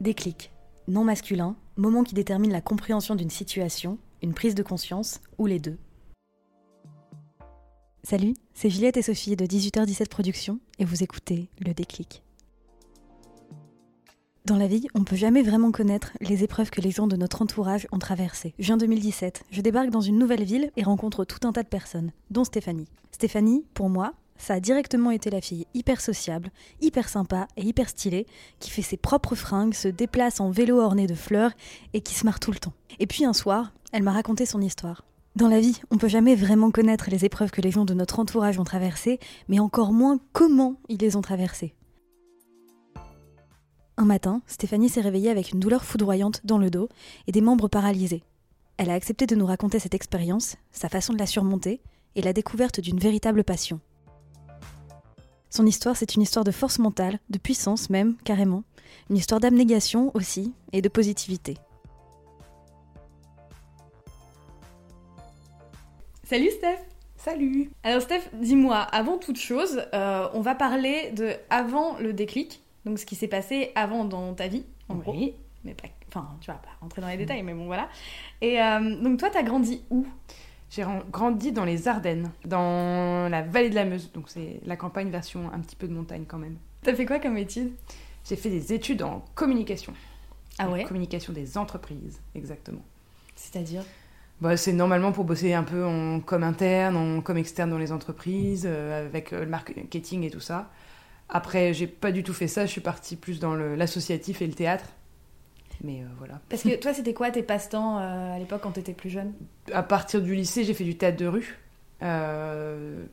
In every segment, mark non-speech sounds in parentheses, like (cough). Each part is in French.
Déclic. Non masculin, moment qui détermine la compréhension d'une situation, une prise de conscience ou les deux. Salut, c'est Juliette et Sophie de 18h17 Productions et vous écoutez Le Déclic. Dans la vie, on peut jamais vraiment connaître les épreuves que les gens de notre entourage ont traversées. Juin 2017, je débarque dans une nouvelle ville et rencontre tout un tas de personnes, dont Stéphanie. Stéphanie, pour moi, ça a directement été la fille hyper sociable, hyper sympa et hyper stylée, qui fait ses propres fringues, se déplace en vélo orné de fleurs et qui se marre tout le temps. Et puis un soir, elle m'a raconté son histoire. Dans la vie, on peut jamais vraiment connaître les épreuves que les gens de notre entourage ont traversées, mais encore moins comment ils les ont traversées. Un matin, Stéphanie s'est réveillée avec une douleur foudroyante dans le dos et des membres paralysés. Elle a accepté de nous raconter cette expérience, sa façon de la surmonter et la découverte d'une véritable passion. Son histoire, c'est une histoire de force mentale, de puissance même, carrément, une histoire d'abnégation aussi et de positivité. Salut Steph Salut Alors Steph, dis-moi, avant toute chose, euh, on va parler de avant le déclic, donc ce qui s'est passé avant dans ta vie, en Oui. gros. Mais pas, enfin, tu vas pas rentrer dans les détails, mais bon voilà. Et euh, donc toi, t'as grandi où? J'ai grandi dans les Ardennes, dans la vallée de la Meuse, donc c'est la campagne version un petit peu de montagne quand même. T'as fait quoi comme étude? J'ai fait des études en communication. Ah En ouais? Communication des entreprises, exactement. C'est-à-dire? Bah, c'est normalement pour bosser un peu en com interne, en com externe dans les entreprises, euh, avec le marketing et tout ça. Après, j'ai pas du tout fait ça, je suis partie plus dans l'associatif et le théâtre. Mais euh, voilà. Parce que toi, c'était quoi tes passe-temps euh, à l'époque quand t'étais plus jeune? À partir du lycée, j'ai fait du théâtre de rue. Euh,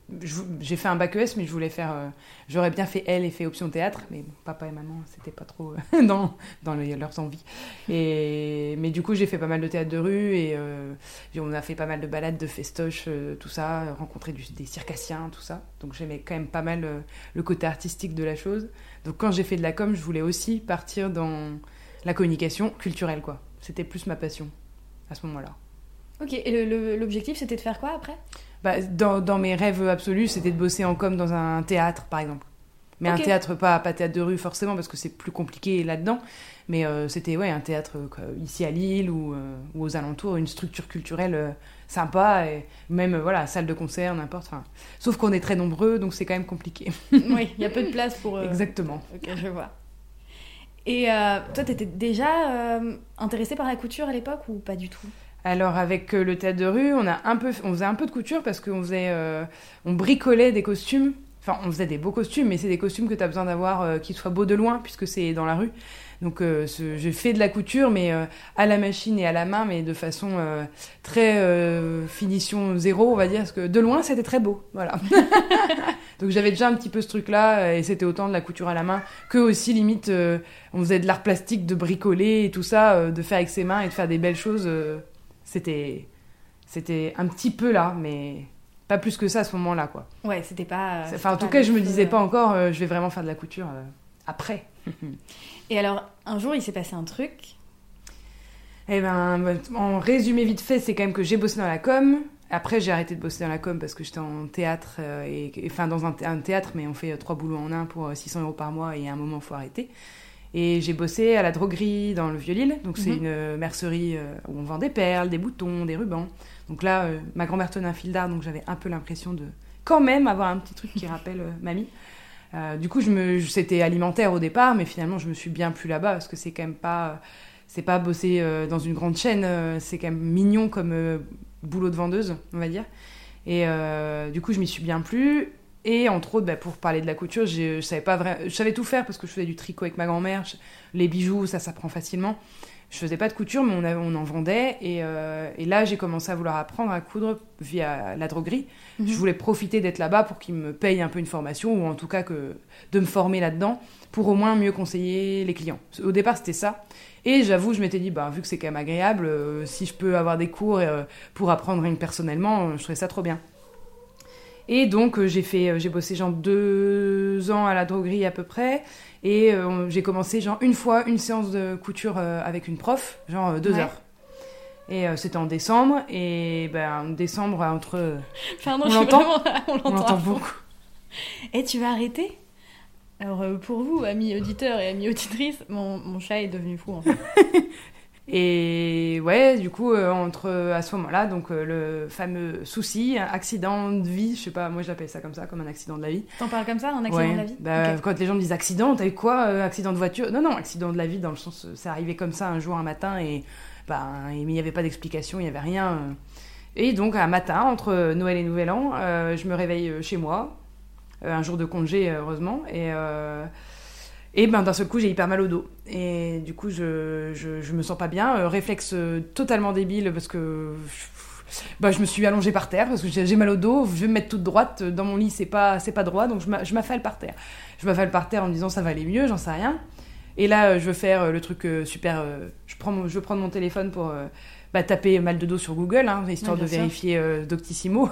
j'ai fait un bac ES, mais je voulais faire. euh, J'aurais bien fait L et fait option théâtre, mais bon, papa et maman, c'était pas trop euh, (laughs) dans, dans leurs envies. Et, mais du coup, j'ai fait pas mal de théâtre de rue et on a fait pas mal de balades, de festoches, tout ça, rencontré du- des circassiens, tout ça. Donc j'aimais quand même pas mal le côté artistique de la chose. Donc quand j'ai fait de la com, je voulais aussi partir dans la communication culturelle, quoi. C'était plus ma passion à ce moment-là. Ok, et l'objectif, c'était de faire quoi après? Bah, dans, dans mes rêves absolus, c'était de bosser en com dans un théâtre, par exemple. Mais un théâtre, pas, pas théâtre de rue forcément, parce que c'est plus compliqué là-dedans. Mais euh, c'était ouais, un théâtre euh, ici à Lille ou, euh, ou aux alentours, une structure culturelle sympa, et même voilà, salle de concert, n'importe. Sauf qu'on est très nombreux, donc c'est quand même compliqué. Oui, il y a peu de (laughs) place pour. Exactement. Ok, je vois. Et euh, toi, t'étais déjà euh, intéressée par la couture à l'époque ou pas du tout? Alors avec euh, le théâtre de rue, on a un peu, on faisait un peu de couture parce qu'on faisait, euh, on bricolait des costumes. Enfin, on faisait des beaux costumes, mais c'est des costumes que tu as besoin d'avoir euh, qui soient beaux de loin puisque c'est dans la rue. Donc euh, j'ai fait de la couture, mais euh, à la machine et à la main, mais de façon euh, très finition zéro, on va dire, parce que de loin c'était très beau, voilà. (laughs) Donc j'avais déjà un petit peu ce truc-là, et c'était autant de la couture à la main que aussi limite on faisait de l'art plastique, de bricoler et tout ça, de faire avec ses mains et de faire des belles choses. c'était un petit peu là, mais pas plus que ça à ce moment-là, quoi. Ouais, c'était pas. C'était Enfin, en tout cas, je me disais euh. pas encore, euh, je vais vraiment faire de la couture euh, après. (laughs) Et alors, un jour, il s'est passé un truc. Eh ben, en résumé vite fait, c'est quand même que j'ai bossé dans la com. Après, j'ai arrêté de bosser dans la com parce que j'étais en théâtre, euh, et, et- enfin dans un, thé- un théâtre, mais on fait euh, trois boulots en un pour euh, 600 euros par mois et à un moment, faut arrêter. Et j'ai bossé à la droguerie dans le Vieux-Lille, donc c'est Mhm. une euh, mercerie euh, où on vend des perles, des boutons, des rubans. Donc là, euh, ma grand-mère tenait un fil d'art, donc j'avais un peu l'impression de quand même avoir un petit truc qui rappelle euh, mamie. Euh, du coup, c'était alimentaire au départ, mais finalement, je me suis bien plu là-bas parce que c'est quand même pas, c'est pas bosser dans une grande chaîne, c'est quand même mignon comme boulot de vendeuse, on va dire. Et du coup, je m'y suis bien plu. Et entre autres, bah, pour parler de la couture, je savais pas vrai, je savais tout faire parce que je faisais du tricot avec ma grand-mère, les bijoux, ça s'apprend facilement. Je faisais pas de couture, mais on, en vendait. Et, euh, et là, j'ai commencé à vouloir apprendre à coudre via la droguerie. Mhm. Je voulais profiter d'être là-bas pour qu'ils me payent un peu une formation, ou en tout cas que, de me former là-dedans, pour au moins mieux conseiller les clients. Au départ, c'était ça. Et j'avoue, je m'étais dit, bah, vu que c'est quand même agréable, euh, si je peux avoir des cours euh, pour apprendre rien personnellement, je trouverais ça trop bien. Et donc, euh, j'ai fait, euh, j'ai bossé genre deux ans à la droguerie à peu près. Et euh, j'ai commencé genre une fois une séance de couture euh, avec une prof, genre euh, deux Ouais. heures. Et c'était en décembre. Et ben, en décembre, entre. Pardon, On l'entend vraiment- (laughs) on l'entend beaucoup. Et tu vas arrêter? Alors pour vous, amis auditeurs et amis auditrices, mon, mon chat est devenu fou en fait. (laughs) Et ouais, du coup, euh, entre à ce moment-là, donc euh, le fameux souci, accident de vie, je sais pas, moi j'appelle ça comme ça, comme un accident de la vie. T'en parles comme ça, un accident Ouais. de la vie? Bah. Quand les gens me disent accident, t'as eu quoi euh, Accident de voiture? Non, non, accident de la vie, dans le sens, euh, c'est arrivé comme ça un jour, un matin, et bah, il n'y avait pas d'explication, il n'y avait rien. Et donc, un matin, entre Noël et Nouvel An, je me réveille chez moi, un jour de congé, heureusement, et, et ben, d'un seul coup, j'ai hyper mal au dos. Et du coup, je, je, je me sens pas bien, euh, réflexe euh, totalement débile, parce que. Bah, je me suis allongée par terre parce que j'ai mal au dos. Je vais me mettre toute droite dans mon lit, c'est pas c'est pas droit, donc je m'a- je m'affale par terre. Je m'affale par terre en me disant ça va aller mieux, j'en sais rien. Et là, euh, je veux faire euh, le truc euh, super. euh, je prends mon- je veux prendre mon téléphone pour euh, bah, taper mal de dos sur Google, hein, histoire de sûr. vérifier euh, Doctissimo.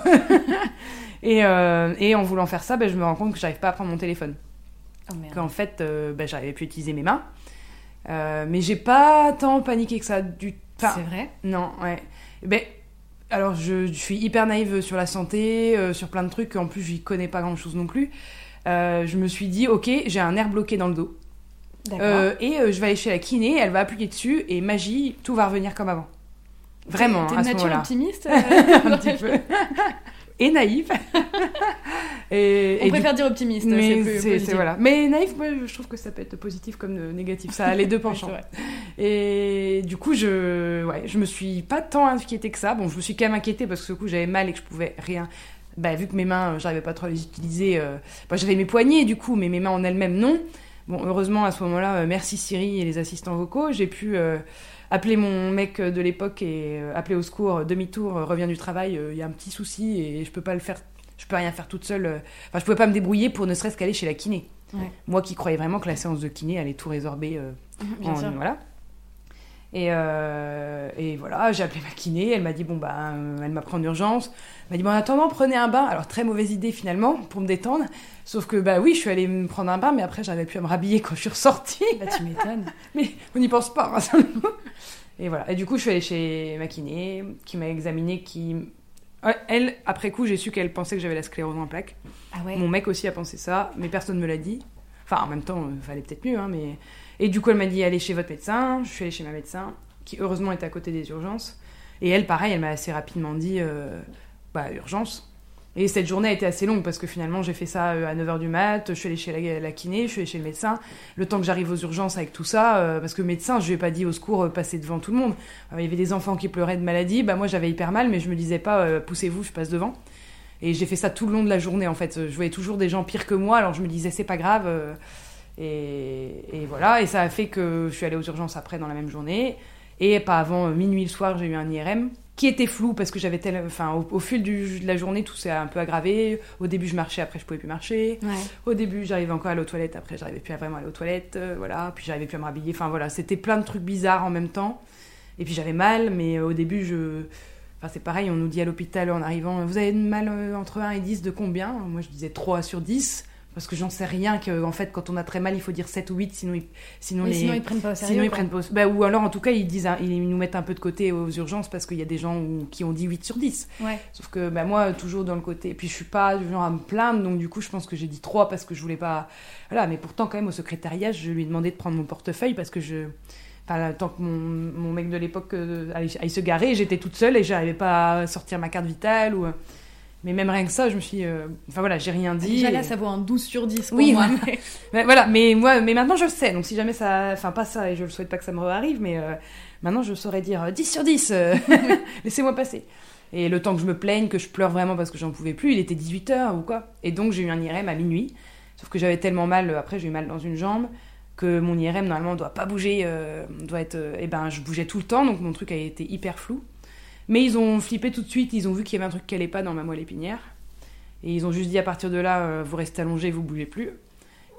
(laughs) et, euh, et en voulant faire ça, bah, je me rends compte que j'arrive pas à prendre mon téléphone. Oh. Qu'en fait, euh, bah, j'arrivais plus à utiliser mes mains. Euh, mais j'ai pas tant paniqué que ça du. Enfin, C'est vrai? non, ouais. Ben, alors, je, je suis hyper naïve sur la santé, euh, sur plein de trucs. En plus, j'y connais pas grand chose non plus. Euh, je me suis dit, ok, j'ai un nerf bloqué dans le dos. Euh, et je vais aller chez la kiné, elle va appuyer dessus, et magie, tout va revenir comme avant. Vraiment, T'es à ce nature moment-là. optimiste (laughs) un petit peu. (laughs) (laughs) et On et du préfère dire optimiste, mais c'est- voilà. Naïf, moi, je trouve que ça peut être positif comme négatif. Ça a les deux (laughs) penchants. Et du coup, je, ouais, je me suis pas tant inquiétée que ça. Bon, je me suis quand même inquiétée parce que ce coup, j'avais mal et que je pouvais rien. Bah, vu que mes mains, euh, j'arrivais pas trop à les utiliser. euh, bah, j'avais mes poignets du coup, mais mes mains en elles-mêmes, non. Bon, heureusement, à ce moment-là, euh, merci Siri et les assistants vocaux, j'ai pu euh, appeler mon mec de l'époque et euh, appeler au secours, euh, demi-tour, euh, reviens du travail, il y a un petit souci et je peux pas le faire. Je peux rien faire toute seule. Enfin, je pouvais pas me débrouiller pour ne serait-ce qu'aller chez la kiné. Ouais. Moi qui croyais vraiment que la séance de kiné allait tout résorber. (laughs) Bien en- sûr. Voilà. Et, euh, et voilà, j'ai appelé ma kiné, elle m'a dit, bon, bah, euh, elle m'a pris en urgence. Elle m'a dit, bon, en attendant, prenez un bain. Alors, très mauvaise idée finalement, pour me détendre. Sauf que, bah oui, je suis allée me prendre un bain, mais après, j'avais à me rhabiller quand je suis ressortie. Bah, tu m'étonnes. (laughs) mais on n'y pense pas, hein. Et voilà. Et du coup, je suis allée chez ma kiné, qui m'a examiné, qui. Elle, après coup, j'ai su qu'elle pensait que j'avais la sclérose en plaques. Ah ouais Mon mec aussi a pensé ça, mais personne ne me l'a dit. Enfin, en même temps, il fallait peut-être mieux, hein, mais... Et du coup, elle m'a dit, allez chez votre médecin. Je suis allée chez ma médecin, qui heureusement était à côté des urgences. Et elle, pareil, elle m'a assez rapidement dit, euh, bah, urgence. Et cette journée a été assez longue, parce que finalement, j'ai fait ça euh, à 9h du mat, je suis allée chez la, kiné, je suis allée chez le médecin. Le temps que j'arrive aux urgences avec tout ça, euh, parce que médecin, je lui ai pas dit au secours, euh, passez devant tout le monde. Il y avait des enfants qui pleuraient de maladie, bah moi j'avais hyper mal, mais je me disais pas, poussez-vous, je passe devant. Et j'ai fait ça tout le long de la journée en fait. Je voyais toujours des gens pires que moi, alors je me disais c'est pas grave. Et, et voilà, et ça a fait que je suis allée aux urgences après dans la même journée. Et pas avant euh, minuit le soir, j'ai eu un IRM qui était flou parce que j'avais tel... enfin au, au fil du- de la journée tout s'est un peu aggravé. Au début je marchais, après je pouvais plus marcher. Ouais. Au début j'arrivais encore à aller aux toilettes, après j'arrivais plus à vraiment aller aux toilettes, euh, voilà. Puis j'arrivais plus à me rhabiller. Enfin voilà, c'était plein de trucs bizarres en même temps. Et puis j'avais mal, mais euh, au début je Enfin, c'est pareil, on nous dit à l'hôpital en arrivant, vous avez mal entre 1 et 10 de combien? Moi, je disais 3 sur 10, parce que j'en sais rien, que en fait, quand on a très mal, il faut dire 7 ou 8, sinon ils, sinon Oui, les... sinon ils prennent pas au sérieux. sinon, ils quoi. prennent pas au- bah, ou alors, en tout cas, ils, disent, ils nous mettent un peu de côté aux urgences, parce qu'il y a des gens où- qui ont dit 8 sur 10. Ouais. Sauf que bah, moi, toujours dans le côté. Et puis, je suis pas du genre à me plaindre, donc du coup, je pense que j'ai dit 3 parce que je voulais pas. Voilà, mais pourtant, quand même, au secrétariat, je lui ai demandé de prendre mon portefeuille parce que je. Enfin, tant que mon, mon mec de l'époque euh, allait, allait se garer, j'étais toute seule et j'arrivais pas à sortir ma carte vitale. Ou... Mais même rien que ça, je me suis. euh, Enfin voilà, j'ai rien dit. Déjà et- là, ça vaut un 12 sur 10 pour Oui, moi. (laughs) Mais voilà, mais moi, mais maintenant je le sais. Donc si jamais ça, enfin pas ça, et je ne souhaite pas que ça me arrive, mais euh, maintenant je saurais dire euh, 10 sur 10. euh, (laughs) (laughs) Laissez-moi passer. Et le temps que je me plaigne, que je pleure vraiment parce que j'en pouvais plus, il était 18h ou quoi. Et donc j'ai eu un IRM à minuit. Sauf que j'avais tellement mal, euh, après j'ai eu mal dans une jambe. que mon IRM normalement doit pas bouger, euh, doit être, et ben je bougeais tout le temps, donc mon truc a été hyper flou. Mais ils ont flippé tout de suite, ils ont vu qu'il y avait un truc qui allait pas dans ma moelle épinière, et ils ont juste dit à partir de là, vous restez allongé, vous bougez plus.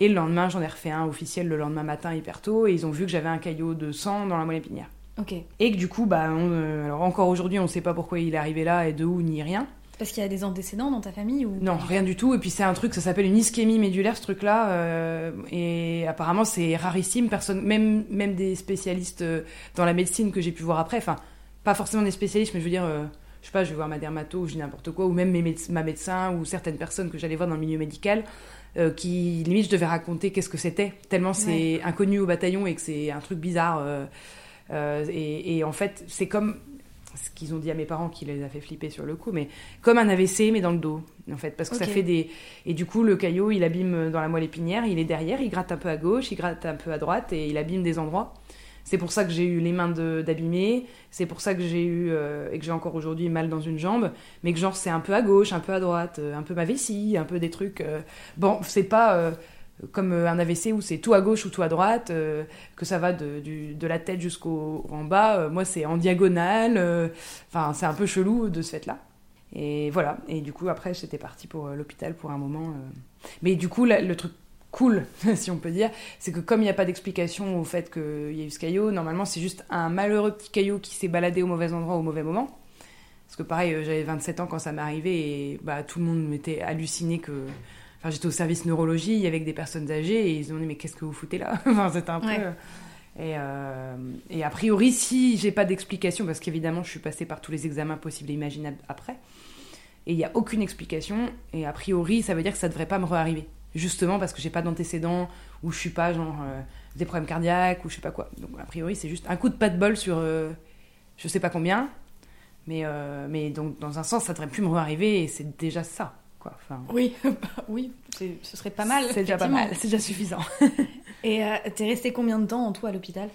Et le lendemain, j'en ai refait un officiel le lendemain matin hyper tôt, et ils ont vu que j'avais un caillot de sang dans la moelle épinière. Ok. Et que du coup, bah, on- alors encore aujourd'hui, on ne sait pas pourquoi il est arrivé là et de où ni rien. Parce qu'il y a des antécédents dans ta famille ou Non, rien du tout. Et puis c'est un truc, ça s'appelle une ischémie médulaire, ce truc-là. euh, et apparemment, c'est rarissime. Personne, même, même des spécialistes euh, dans la médecine que j'ai pu voir après, enfin, pas forcément des spécialistes, mais je veux dire, euh, je sais pas, je vais voir ma dermato ou je dis n'importe quoi, ou même mes méde- ma médecin ou certaines personnes que j'allais voir dans le milieu médical, euh, qui limite je devais raconter qu'est-ce que c'était, tellement c'est inconnu au bataillon et que c'est un truc bizarre. euh, et, et en fait, c'est comme ce qu'ils ont dit à mes parents qui les a fait flipper sur le coup, mais comme un AVC mais dans le dos en fait, parce que ça fait des et du coup le caillot il abîme dans la moelle épinière, il est derrière, il gratte un peu à gauche, il gratte un peu à droite et il abîme des endroits. C'est pour ça que j'ai eu les mains d'abîmer, c'est pour ça que j'ai eu euh, et que j'ai encore aujourd'hui mal dans une jambe, mais que genre c'est un peu à gauche, un peu à droite, euh, un peu ma vessie, un peu des trucs. euh, Bon, c'est pas comme un AVC où c'est tout à gauche ou tout à droite, que ça va de, la tête jusqu'au en bas. Moi, c'est en diagonale. Enfin, c'est un peu chelou de ce fait-là. Et voilà. Et du coup, après, j'étais partie pour l'hôpital pour un moment. Mais du coup, le truc cool, (laughs) si on peut dire, c'est que comme il n'y a pas d'explication au fait qu'il y a eu ce caillot, normalement, c'est juste un malheureux petit caillot qui s'est baladé au mauvais endroit au mauvais moment. Parce que pareil, euh, j'avais 27 ans quand ça m'est arrivé et bah, tout le monde m'était halluciné que... Enfin, j'étais au service neurologie avec des personnes âgées et ils ont dit mais qu'est-ce que vous foutez là? (laughs) Enfin, c'était un peu... Ouais. Et, euh, et a priori, si j'ai pas d'explication, parce qu'évidemment, je suis passée par tous les examens possibles et imaginables après, et il n'y a aucune explication, et a priori, ça veut dire que ça devrait pas me re-arriver. Justement parce que j'ai pas d'antécédents, ou je suis pas genre euh, des problèmes cardiaques, ou je sais pas quoi. Donc a priori, c'est juste un coup de pas de bol sur euh, je sais pas combien, mais, euh, mais donc dans un sens, ça devrait plus me re-arriver, et c'est déjà ça. Quoi. Enfin, Oui, (laughs) bah oui, ce serait pas mal. c'est déjà pas mal, c'est déjà suffisant. (laughs) Et t'es resté combien de temps en tout à l'hôpital?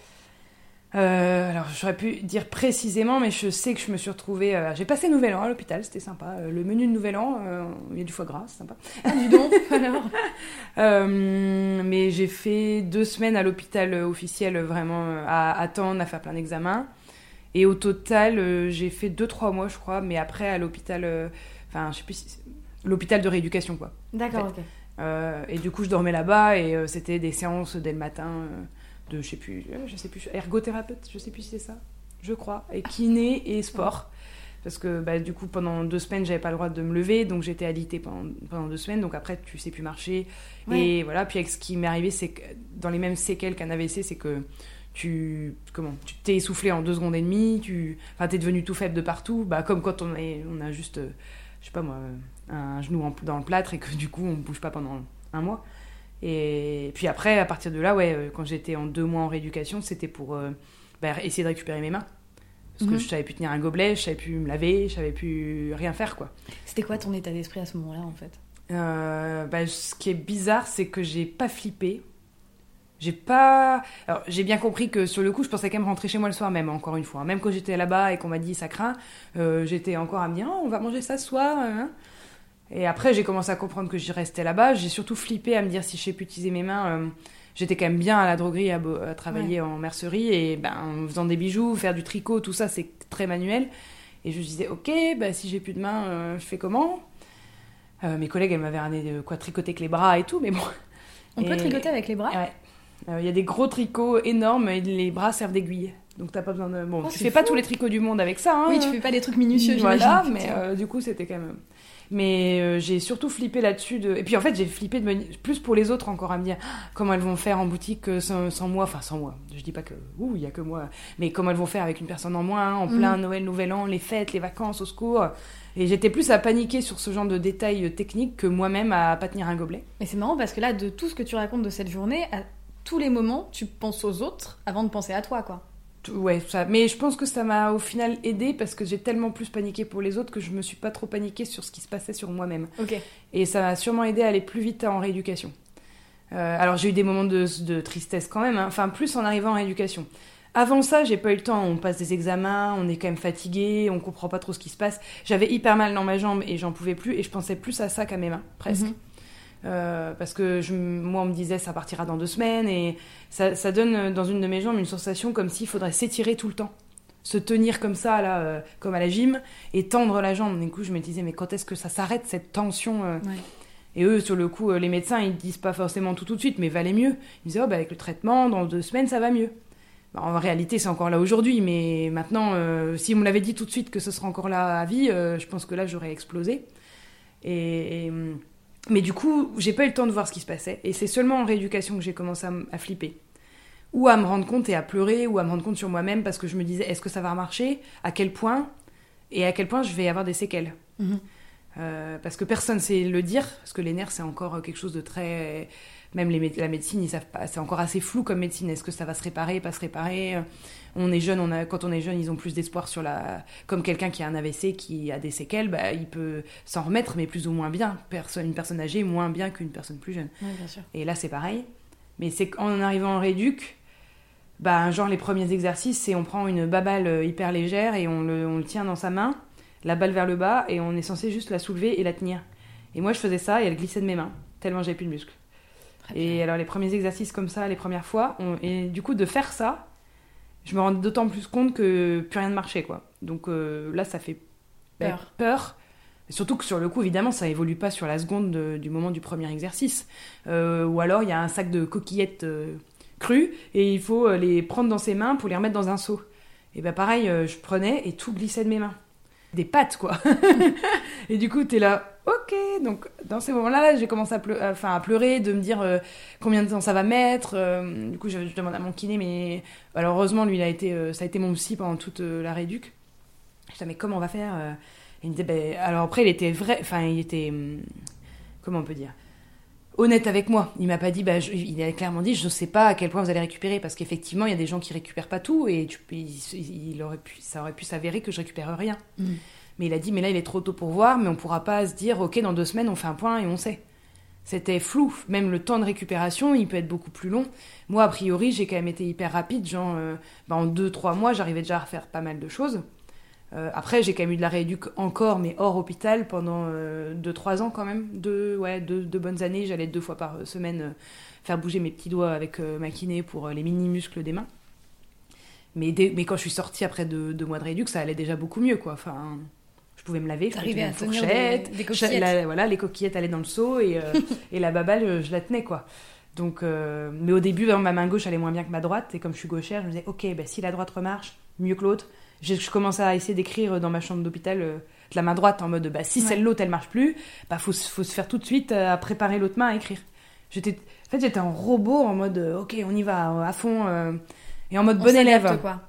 Euh, alors, j'aurais pu dire précisément, mais je sais que je me suis retrouvée. euh, j'ai passé Nouvel An à l'hôpital, c'était sympa. Euh, le menu de Nouvel An, il y a du foie gras, c'est sympa. (laughs) Dis donc, alors. (laughs) Mais j'ai fait deux semaines à l'hôpital officiel, vraiment à attendre, à faire plein d'examens. Et au total, j'ai fait deux, trois mois, je crois, mais après à l'hôpital. Enfin, je sais plus si. L'hôpital de rééducation, quoi. D'accord, En ok. Et du coup, je dormais là-bas et c'était des séances dès le matin de, je sais plus, euh, je sais plus, ergothérapeute, je sais plus si c'est ça, je crois, et kiné et sport. Parce que bah, du coup, pendant deux semaines, j'avais pas le droit de me lever, donc j'étais alitée pendant, pendant deux semaines, donc après, tu sais plus marcher. Et voilà, puis avec ce qui m'est arrivé, c'est que dans les mêmes séquelles qu'un AVC, c'est que tu comment tu t'es essoufflé en deux secondes et demie tu enfin t'es devenu tout faible de partout bah comme quand on est on a juste euh, je sais pas moi un genou en- dans le plâtre et que du coup on bouge pas pendant un mois et puis après à partir de là ouais euh, quand j'étais en deux mois en rééducation c'était pour euh, bah, essayer de récupérer mes mains parce que Mhm. je savais plus tenir un gobelet je savais plus me laver je savais plus rien faire quoi C'était quoi ton état d'esprit à ce moment-là, en fait? Euh, bah, ce qui est bizarre, c'est que j'ai pas flippé. J'ai pas. Alors, j'ai bien compris que sur le coup, je pensais quand même rentrer chez moi le soir même, encore une fois. Même quand j'étais là-bas et qu'on m'a dit ça craint, euh, j'étais encore à me dire Oh, on va manger ça ce soir. hein. Et après, j'ai commencé à comprendre que j'y restais là-bas. J'ai surtout flippé à me dire si je sais plus utiliser mes mains. euh, J'étais quand même bien à la droguerie à, travailler en mercerie et ben, en faisant des bijoux, faire du tricot, tout ça, c'est très manuel. Et je me disais, ok, bah, si j'ai plus de mains, euh, je fais comment? Euh, Mes collègues, elles m'avaient ramené de quoi tricoter avec les bras et tout, mais bon. On peut tricoter avec les bras? Ouais. Il y a des gros tricots énormes et les bras servent d'aiguille. Donc t'as pas besoin de. Bon, Oh, tu fais pas tous les tricots du monde avec ça. Hein, Oui, tu fais pas des trucs minutieux, voilà, mais du coup, c'était quand même. Mais euh, j'ai surtout flippé là-dessus. De... Et puis en fait, j'ai flippé de me... plus pour les autres encore à me dire ah, comment elles vont faire en boutique euh, sans, sans moi. Enfin, sans moi. Je dis pas que. Ouh, il y a que moi. Mais comment elles vont faire avec une personne en moins, en Mhm. plein Noël, Nouvel An, les fêtes, les vacances, au secours. Et j'étais plus à paniquer sur ce genre de détails techniques que moi-même à pas tenir un gobelet. Mais c'est marrant parce que là, de tout ce que tu racontes de cette journée, à tous les moments, tu penses aux autres avant de penser à toi, quoi. Ouais, ça. Mais je pense que ça m'a au final aidé parce que j'ai tellement plus paniqué pour les autres que je me suis pas trop paniquée sur ce qui se passait sur moi-même. Ok. Et ça m'a sûrement aidé à aller plus vite en rééducation. Euh, alors j'ai eu des moments de, de tristesse quand même, hein. enfin plus en arrivant en rééducation. Avant ça, j'ai pas eu le temps. On passe des examens, on est quand même fatigué, on comprend pas trop ce qui se passe. J'avais hyper mal dans ma jambe et j'en pouvais plus et je pensais plus à ça qu'à mes mains, presque. Mhm. Euh, parce que je, moi, on me disait ça partira dans deux semaines et ça, ça donne euh, dans une de mes jambes une sensation comme s'il faudrait s'étirer tout le temps. Se tenir comme ça, là, euh, comme à la gym, et tendre la jambe. Du coup, je me disais, mais quand est-ce que ça s'arrête, cette tension euh? Ouais. Et eux, sur le coup, les médecins, ils disent pas forcément tout tout de suite, mais valait mieux. Ils disaient, oh, bah, avec le traitement, dans deux semaines, ça va mieux. Bah, en réalité, c'est encore là aujourd'hui, mais maintenant, si on me l'avait dit tout de suite que ce serait encore là à vie, je pense que là, j'aurais explosé. Et, et, hum, mais du coup, j'ai pas eu le temps de voir ce qui se passait. Et c'est seulement en rééducation que j'ai commencé à, flipper. Ou à me rendre compte et à pleurer, ou à me rendre compte sur moi-même parce que je me disais, est-ce que ça va marcher À quel point? Et à quel point je vais avoir des séquelles Mhm. Euh, parce que personne sait le dire, parce que les nerfs c'est encore quelque chose de très. Même les, mé- la médecine, ils savent pas. C'est encore assez flou comme médecine. Est-ce que ça va se réparer, pas se réparer? Euh, On est jeune, on a, quand on est jeune, ils ont plus d'espoir sur la. Comme quelqu'un qui a un AVC, qui a des séquelles, bah, il peut s'en remettre, mais plus ou moins bien. Personne, une personne âgée moins bien qu'une personne plus jeune. Ouais, bien sûr. Et là, c'est pareil. Mais c'est qu'en arrivant en réduc, bah, genre les premiers exercices, c'est on prend une baballe euh, hyper légère et on le, on le tient dans sa main, la balle vers le bas, et on est censé juste la soulever et la tenir. Et moi, je faisais ça et elle glissait de mes mains, tellement j'avais plus de muscles. Et alors, les premiers exercices comme ça, les premières fois, on- et du coup, de faire ça, je me rends d'autant plus compte que plus rien ne marchait, quoi. Donc euh, là, ça fait bah, Peur. peur. Et Surtout que sur le coup, évidemment, ça évolue pas sur la seconde de- du moment du premier exercice. Euh, ou alors, il y a un sac de coquillettes euh, crues et il faut les prendre dans ses mains pour les remettre dans un seau. Et ben pareil, je prenais et tout glissait de mes mains. Des pattes, quoi. (laughs) et du coup, t'es là, ok. Donc, dans ces moments-là, là, j'ai commencé à, à- pleurer, de me dire euh, combien de temps ça va mettre. Euh, du coup, je, je demande à mon kiné, mais alors, heureusement, lui, il a été, euh, ça a été mon psy pendant toute la réduc. Je disais, mais comment on va faire Et Il me disait, ben, alors après, il était vrai, enfin, il était, hum, comment on peut dire? Honnête avec moi. Il m'a pas dit, bah, je- il a clairement dit, je sais pas à quel point vous allez récupérer, parce qu'effectivement, il y a des gens qui récupèrent pas tout, et tu, il, il aurait pu, ça aurait pu s'avérer que je récupère rien. Mhm. Mais il a dit, mais là, il est trop tôt pour voir, mais on pourra pas se dire, ok, dans deux semaines, on fait un point et on sait. C'était flou. Même le temps de récupération, il peut être beaucoup plus long. Moi, a priori, j'ai quand même été hyper rapide. Genre, euh, bah, en deux, trois mois, j'arrivais déjà à refaire pas mal de choses. Euh, après, j'ai quand même eu de la rééduque encore, mais hors hôpital, pendant euh, deux, trois ans quand même. Deux, ouais, deux, deux bonnes années. J'allais deux fois par semaine euh, faire bouger mes petits doigts avec euh, ma kiné pour euh, les mini-muscles des mains. Mais, dès- mais quand je suis sortie après deux, deux mois de rééduque, ça allait déjà beaucoup mieux, quoi. Enfin, je pouvais me laver, je pouvais T'arrivais tenir à une des- fourchette. des coquillettes. la- voilà, les coquillettes allaient dans le seau et, euh, (laughs) et la baballe, je, la tenais, quoi. Donc, euh, mais au début, ma main gauche allait moins bien que ma droite. Et comme je suis gauchère, je me disais, ok, bah, si la droite remarche, mieux que l'autre. Je, je commençais à essayer d'écrire dans ma chambre d'hôpital euh, de la main droite en mode, bah, si Ouais. celle-l'autre, elle marche plus, bah, faut, se- faut se faire tout de suite euh, à préparer l'autre main à écrire. J'étais, en fait, j'étais en robot en mode, euh, ok, on y va à fond. euh, et en mode On bon élève. quoi.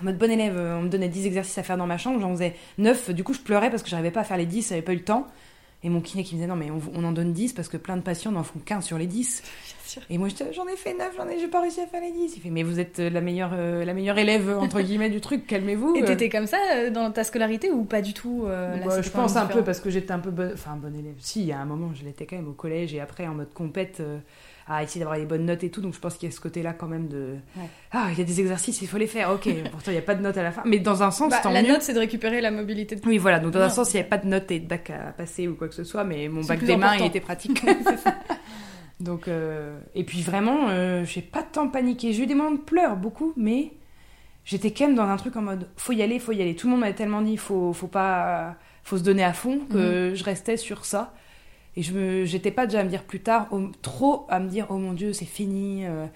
En mode bon élève, on me donnait 10 exercices à faire dans ma chambre, j'en faisais 9. Du coup, je pleurais parce que j'arrivais pas à faire les 10, j'avais pas eu le temps. Et mon kiné qui me disait non, mais on, on en donne 10 parce que plein de patients n'en font 15 sur les 10. sûr. Et moi, j'en ai fait 9, j'en ai, j'ai pas réussi à faire les 10. Il fait, mais vous êtes euh, la meilleure, euh, la meilleure élève, entre guillemets, du truc, calmez-vous. Et t'étais comme ça euh, dans ta scolarité ou pas du tout euh, là, Bah, je pense un peu parce que j'étais un peu bonne, enfin bonne élève. Si, il y a un moment, je l'étais quand même au collège et après en mode compète euh, à essayer d'avoir les bonnes notes et tout. Donc je pense qu'il y a ce côté-là quand même de Ouais. ah, il y a des exercices, il faut les faire. Ok, (laughs) pourtant il n'y a pas de notes à la fin, mais dans un sens, Bah, tant la mieux. note, c'est de récupérer la mobilité de Oui, voilà. Donc dans un sens, il n'y avait pas de notes et de bac à passer ou quoi que ce soit, mais mon bac des mains, il était pratique. (laughs) (laughs) Donc euh, et puis vraiment, euh, j'ai pas tant paniqué. J'ai eu des moments de pleurs beaucoup, mais j'étais quand même dans un truc en mode faut y aller, faut y aller. Tout le monde m'avait tellement dit faut faut pas faut se donner à fond que Mhm. je restais sur ça. Et je me j'étais pas déjà à me dire plus tard oh, trop à me dire oh mon dieu c'est fini. euh,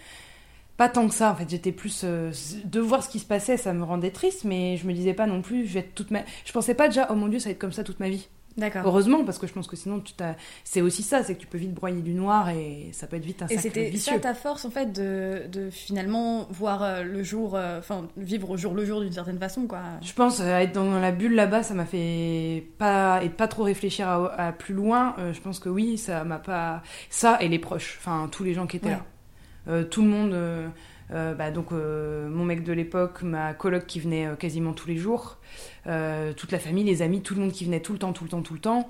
pas tant que ça en fait j'étais plus euh, de voir ce qui se passait ça me rendait triste mais je me disais pas non plus je vais être toute ma je pensais pas déjà oh mon dieu ça va être comme ça toute ma vie D'accord. heureusement parce que je pense que sinon tu t'as c'est aussi ça c'est que tu peux vite broyer du noir et ça peut être vite un Et c'était vicieux ça ta force en fait de, de finalement voir euh, le jour, euh, enfin vivre au jour le jour d'une certaine façon quoi. Je pense euh, être dans la bulle là-bas, ça m'a fait pas et pas trop réfléchir à, à plus loin. Euh, je pense que oui, ça m'a pas ça et les proches, enfin tous les gens qui étaient Ouais. là, tout le monde. Euh, bah, donc euh, mon mec de l'époque, ma coloc qui venait euh, quasiment tous les jours, toute la famille, les amis, tout le monde qui venait tout le temps, tout le temps, tout le temps.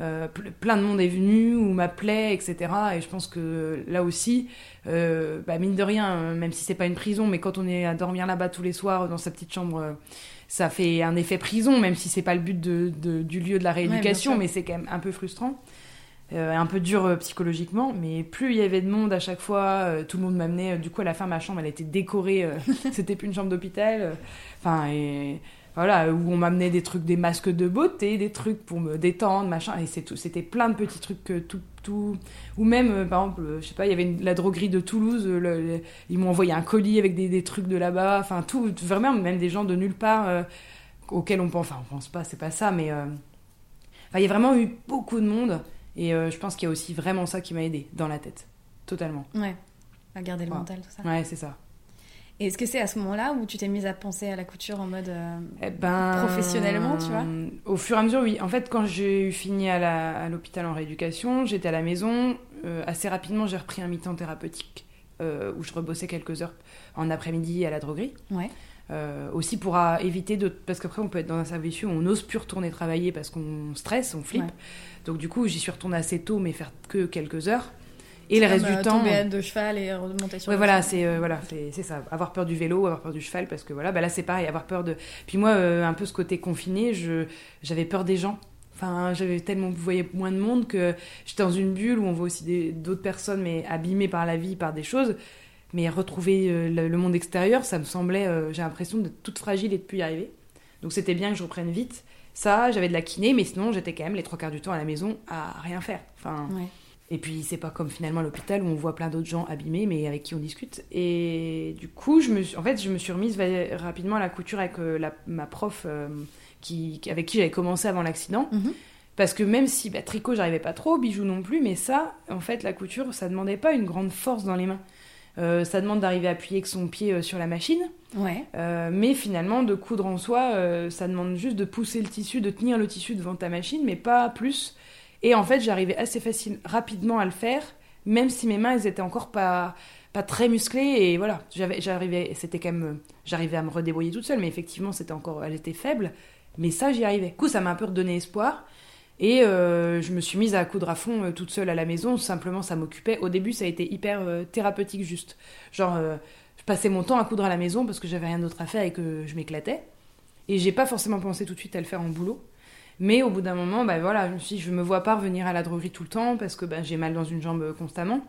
Euh, ple- plein de monde est venu ou m'appelait, etc. Et je pense que là aussi, euh, bah, mine de rien, même si c'est pas une prison, mais quand on est à dormir là-bas tous les soirs dans sa petite chambre, ça fait un effet prison, même si c'est pas le but de, de- du lieu de la rééducation, mais c'est quand même un peu frustrant. Euh, un peu dur euh, psychologiquement, mais plus il y avait de monde à chaque fois, euh, tout le monde m'amenait. du coup, à la fin, ma chambre, elle était décorée. (laughs) C'était plus une chambre d'hôpital. Enfin, et voilà, où on m'amenait des trucs, des masques de beauté, des trucs pour me détendre, machin. Et. C'était plein de petits trucs tout, tout. Ou même, par exemple, je sais pas, il y avait la droguerie de Toulouse. ils m'ont envoyé un colis avec des, des trucs de là-bas. Enfin, tout, vraiment, même des gens de nulle part auxquels on pense. Enfin, on pense pas, c'est pas ça, mais. il y a vraiment eu beaucoup de monde. Et euh, je pense qu'il y a aussi vraiment ça qui m'a aidé dans la tête. Totalement. Ouais. À garder le mental, tout ça. Ouais, c'est ça. Et est-ce que c'est à ce moment-là où tu t'es mise à penser à la couture en mode euh, eh ben, professionnellement, tu vois? Au fur et à mesure, oui. En fait, quand j'ai fini à l'hôpital en rééducation, j'étais à la maison. Euh, assez rapidement, j'ai repris un mi-temps thérapeutique où je rebossais quelques heures en après-midi à la droguerie. Ouais. Euh, aussi pour euh, éviter de parce qu'après on peut être dans un service où on n'ose plus retourner travailler parce qu'on stresse, on flippe. Donc du coup j'y suis retournée assez tôt mais faire que quelques heures. Et le reste du temps. Tomber de cheval et remonter sur. Ouais, voilà, c'est euh, voilà, c'est ça. Avoir peur du vélo, avoir peur du cheval, parce que voilà, bah là c'est pareil, avoir peur de. Puis moi, un peu ce côté confiné, je j'avais peur des gens. Enfin, j'avais tellement vous voyez moins de monde que j'étais dans une bulle où on voit aussi d'autres personnes, mais abîmées par la vie, par des choses. Mais retrouver euh, le, monde extérieur, ça me semblait, euh, j'ai l'impression d'être toute fragile et de plus y arriver. Donc c'était bien que je reprenne vite. Ça, j'avais de la kiné, mais sinon j'étais quand même les trois quarts du temps à la maison à rien faire. Enfin, Et puis c'est pas comme finalement l'hôpital où on voit plein d'autres gens abîmés, mais avec qui on discute. Et du coup, je me suis, en fait, je me suis remise rapidement à la couture avec euh, ma prof qui, avec qui j'avais commencé avant l'accident. Mhm. Parce que même si bah, tricot, j'arrivais pas trop, bijoux non plus, mais ça, en fait, la couture, ça demandait pas une grande force dans les mains. Euh, ça demande d'arriver à appuyer avec son pied euh, sur la machine. Ouais. Euh, mais finalement, de coudre en soi, ça demande juste de pousser le tissu, de tenir le tissu devant ta machine, mais pas plus. Et en fait, j'arrivais assez facile, rapidement à le faire, même si mes mains, elles étaient encore pas, pas très musclées. Et voilà, j'arrivais, c'était quand même, j'arrivais à me redébrouiller toute seule, mais effectivement, c'était encore, elle était faible. Mais ça, j'y arrivais. Du coup, ça m'a un peu redonné espoir. Et euh, je me suis mise à coudre à fond euh, toute seule à la maison. Simplement, ça m'occupait. Au début, ça a été hyper euh, thérapeutique, juste. Genre, je passais mon temps à coudre à la maison parce que j'avais rien d'autre à faire et que je m'éclatais. Et j'ai pas forcément pensé tout de suite à le faire en boulot. Mais au bout d'un moment, bah voilà, je me suis dit, je me vois pas revenir à la droguerie tout le temps parce que bah, j'ai mal dans une jambe constamment.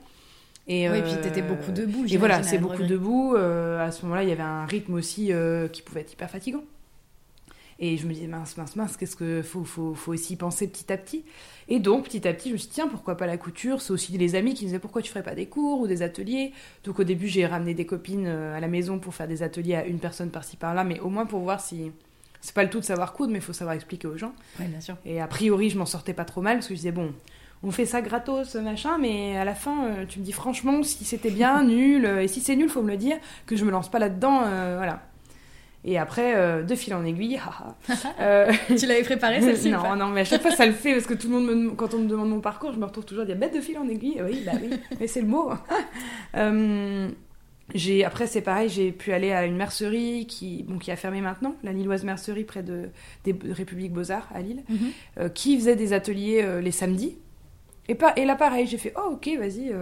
Et, oui, puis t'étais beaucoup debout. Et voilà, c'est beaucoup debout. à ce moment-là, il y avait un rythme aussi qui pouvait être hyper fatigant. Et je me disais, mince, mince, mince, qu'est-ce que faut, faut, faut aussi penser petit à petit. Et donc, petit à petit, je me suis dit, tiens, pourquoi pas la couture? C'est aussi les amis qui me disaient, pourquoi tu ferais pas des cours ou des ateliers? Donc, au début, j'ai ramené des copines euh, à la maison pour faire des ateliers à une personne par-ci par-là, mais au moins pour voir si. C'est pas le tout de savoir coudre, mais il faut savoir expliquer aux gens. Oui, bien sûr. Et a priori, je m'en sortais pas trop mal parce que je disais, bon, on fait ça gratos, machin, mais à la fin, euh, tu me dis franchement si c'était bien, (laughs) nul, euh, et si c'est nul, faut me le dire, que je me lance pas là-dedans, voilà. Et après, euh, de fil en aiguille, (laughs) euh, tu l'avais préparé (laughs) celle-ci Non, non, mais à chaque fois ça le fait parce que tout le monde, me, quand on me demande mon parcours, je me retrouve toujours à dire bête de fil en aiguille. Oui, bah oui, mais c'est le mot. (laughs) euh, j'ai, après, c'est pareil, j'ai pu aller à une mercerie qui, bon, qui a fermé maintenant, la Lilloise Mercerie près de, des Républiques Beaux-Arts à Lille, mhm. euh, qui faisait des ateliers les samedis. Et, pas, et là, pareil, j'ai fait oh, ok, vas-y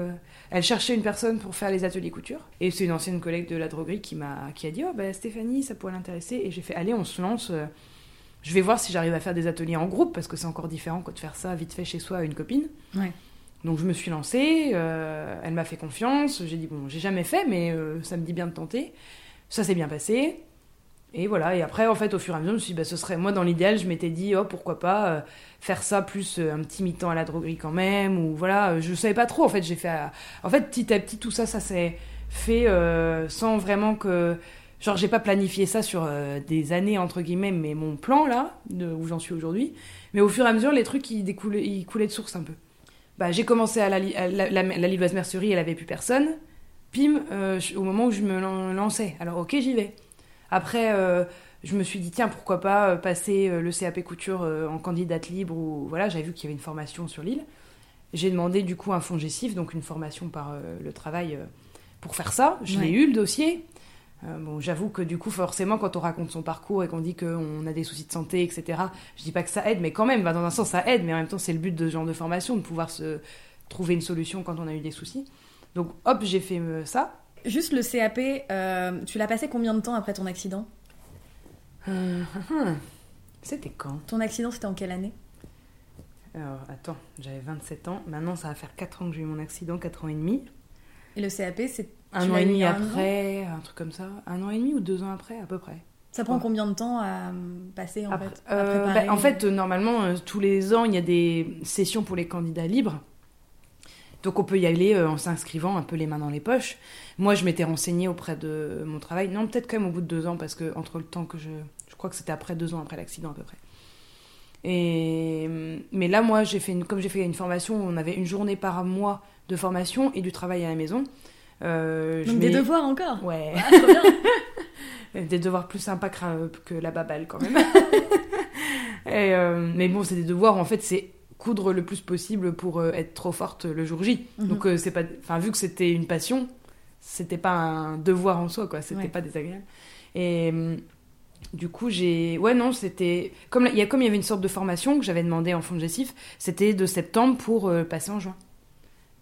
elle cherchait une personne pour faire les ateliers couture. Et c'est une ancienne collègue de la droguerie qui m'a qui a dit Oh, bah, Stéphanie, ça pourrait l'intéresser. Et j'ai fait Allez, on se lance. Euh, je vais voir si j'arrive à faire des ateliers en groupe, parce que c'est encore différent que de faire ça vite fait chez soi à une copine. Donc je me suis lancée, euh, elle m'a fait confiance. J'ai dit Bon, j'ai jamais fait, mais euh, ça me dit bien de tenter. Ça s'est bien passé. Et voilà, et après, en fait, au fur et à mesure, je me suis dit, bah, ce serait, moi, dans l'idéal, je m'étais dit, oh, pourquoi pas euh, faire ça plus euh, un petit mi-temps à la droguerie quand même, ou voilà, euh, je savais pas trop, en fait, j'ai fait, en fait, petit à petit, tout ça, ça s'est fait sans vraiment que, genre, j'ai pas planifié ça sur des années, entre guillemets, mais mon plan, là, de, où j'en suis aujourd'hui, mais au fur et à mesure, les trucs, ils, coulaient de source un peu. Bah, j'ai commencé à la, la, la, la, mercerie, elle avait plus personne, pim, au moment où je me lançais, alors ok, j'y vais. Après, euh, je me suis dit, tiens, pourquoi pas euh, passer euh, le CAP couture en candidate libre ou voilà, j'avais vu qu'il y avait une formation sur l'île. J'ai demandé du coup un fonds gessif, donc une formation par le travail pour faire ça. Je l'ai eu le dossier. bon, j'avoue que du coup, forcément, quand on raconte son parcours et qu'on dit qu'on a des soucis de santé, etc., je dis pas que ça aide, mais quand même, bah, dans un sens, ça aide, mais en même temps, c'est le but de ce genre de formation, de pouvoir se trouver une solution quand on a eu des soucis. Donc, hop, j'ai fait ça. Juste le CAP, euh, tu l'as passé combien de temps après ton accident euh, hum, hum. C'était quand Ton accident, c'était en quelle année Alors, attends, j'avais 27 ans. Maintenant, ça va faire 4 ans que j'ai eu mon accident, 4 ans et demi. Et le CAP, c'est. Un an et demi après, un truc comme ça. Un an et demi ou deux ans après, à peu près. Ça prend Ouais. combien de temps à euh, passer en Après- fait à euh, bah, en fait, normalement, tous les ans, il y a des sessions pour les candidats libres. Donc on peut y aller euh, en s'inscrivant un peu les mains dans les poches. Moi, je m'étais renseignée auprès de mon travail. Non, peut-être quand même au bout de deux ans, parce que entre le temps que je... Je crois que c'était après deux ans après l'accident à peu près. Et... Mais là, moi, j'ai fait une... comme j'ai fait une formation, on avait une journée par mois de formation et du travail à la maison. Euh, je Donc des devoirs encore Ouais. Ah, trop bien. (laughs) Des devoirs plus sympas que, que la baballe quand même. (laughs) Et, euh, mais bon, c'est des devoirs, en fait, c'est coudre le plus possible pour euh, être trop forte le jour J. Mhm. Donc, euh, c'est pas, enfin, vu que c'était une passion, c'était pas un devoir en soi, quoi. C'était Ouais. pas désagréable. Et euh, du coup, j'ai, ouais, non, c'était comme il y a comme il y avait une sorte de formation que j'avais demandé en fond de gestif, c'était de septembre pour euh, passer en juin.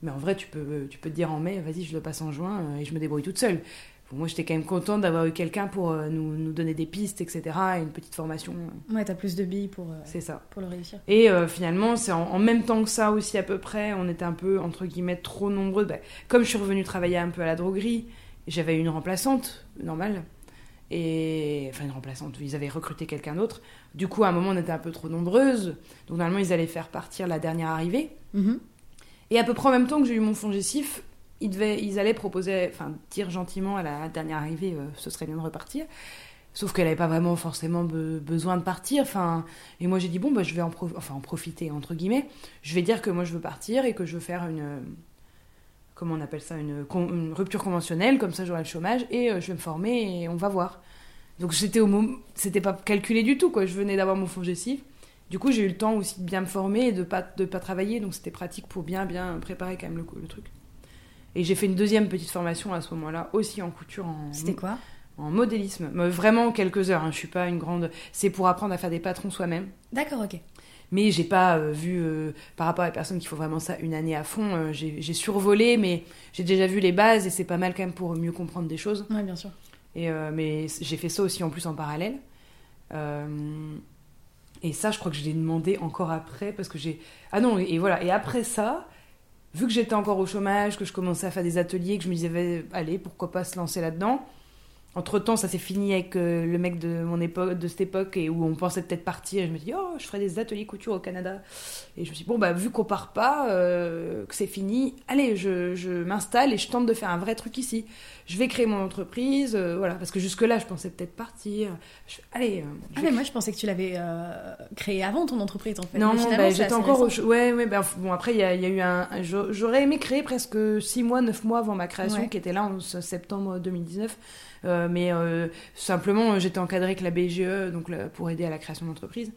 Mais en vrai, tu peux, tu peux te dire en mai, vas-y, je le passe en juin euh, et je me débrouille toute seule. Bon, moi, j'étais quand même contente d'avoir eu quelqu'un pour euh, nous, nous donner des pistes, etc. Et une petite formation, Ouais, t'as plus de billes pour, euh, c'est ça. pour le réussir. Et euh, finalement, c'est en, en même temps que ça aussi à peu près, on était un peu, entre guillemets, trop nombreux. Bah, comme je suis revenue travailler un peu à la droguerie, j'avais une remplaçante, normale. Et enfin, une remplaçante, ils avaient recruté quelqu'un d'autre. Du coup, à un moment, on était un peu trop nombreuses. Donc, normalement, ils allaient faire partir la dernière arrivée. Mhm. Et à peu près en même temps que j'ai eu mon fonds gestif, ils, allaient proposer, enfin dire gentiment à la dernière arrivée, euh, ce serait bien de repartir. Sauf qu'elle n'avait pas vraiment forcément be- besoin de partir. Enfin, et moi j'ai dit bon bah je vais en, profiter entre guillemets. Je vais dire que moi je veux partir et que je veux faire une comment on appelle ça une, rupture conventionnelle comme ça j'aurai le chômage et euh, je vais me former et on va voir. Donc j'étais au c'était pas calculé du tout. Je venais d'avoir mon fonds gestif. Du coup, j'ai eu le temps aussi de bien me former et de pas de pas travailler, donc c'était pratique pour bien préparer quand même le truc. Et j'ai fait une deuxième petite formation à ce moment-là, aussi en couture, en, C'était quoi en modélisme. Mais Vraiment quelques heures, hein, je suis pas une grande... C'est pour apprendre à faire des patrons soi-même. D'accord, ok. Mais j'ai pas euh, vu, euh, par rapport à la personne qu'il faut vraiment ça une année à fond, euh, j'ai survolé, mais j'ai déjà vu les bases et c'est pas mal quand même pour mieux comprendre des choses. Ouais, bien sûr. Et, mais j'ai fait ça aussi en plus en parallèle. Et ça, je crois que je l'ai demandé encore après parce que j'ai. Ah non, et voilà. Et après ça, vu que j'étais encore au chômage, que je commençais à faire des ateliers, que je me disais, allez, pourquoi pas se lancer là-dedans. Entre temps, ça s'est fini avec euh, le mec de mon époque, de cette époque, et où on pensait peut-être partir. Et je me dis, oh, je ferai des ateliers couture au Canada. Et je me suis dit, bon, bah, vu qu'on part pas, euh, que c'est fini, allez, je, je m'installe et je tente de faire un vrai truc ici. Je vais créer mon entreprise, euh, voilà, parce que jusque-là, je pensais peut-être partir. Je allez, euh, je Ah, mais moi je pensais que tu l'avais euh, créé avant ton entreprise en fait. non, non, bah, j'étais encore au... Ouais, ouais, bah, bon, après, il y y a eu un... un- j'a- J'aurais aimé créer presque 6 mois, 9 mois avant ma création, Ouais. qui était là en septembre 2019. Euh, mais euh, simplement, euh, j'étais encadrée avec la BGE donc, là, pour aider à la création d'entreprise.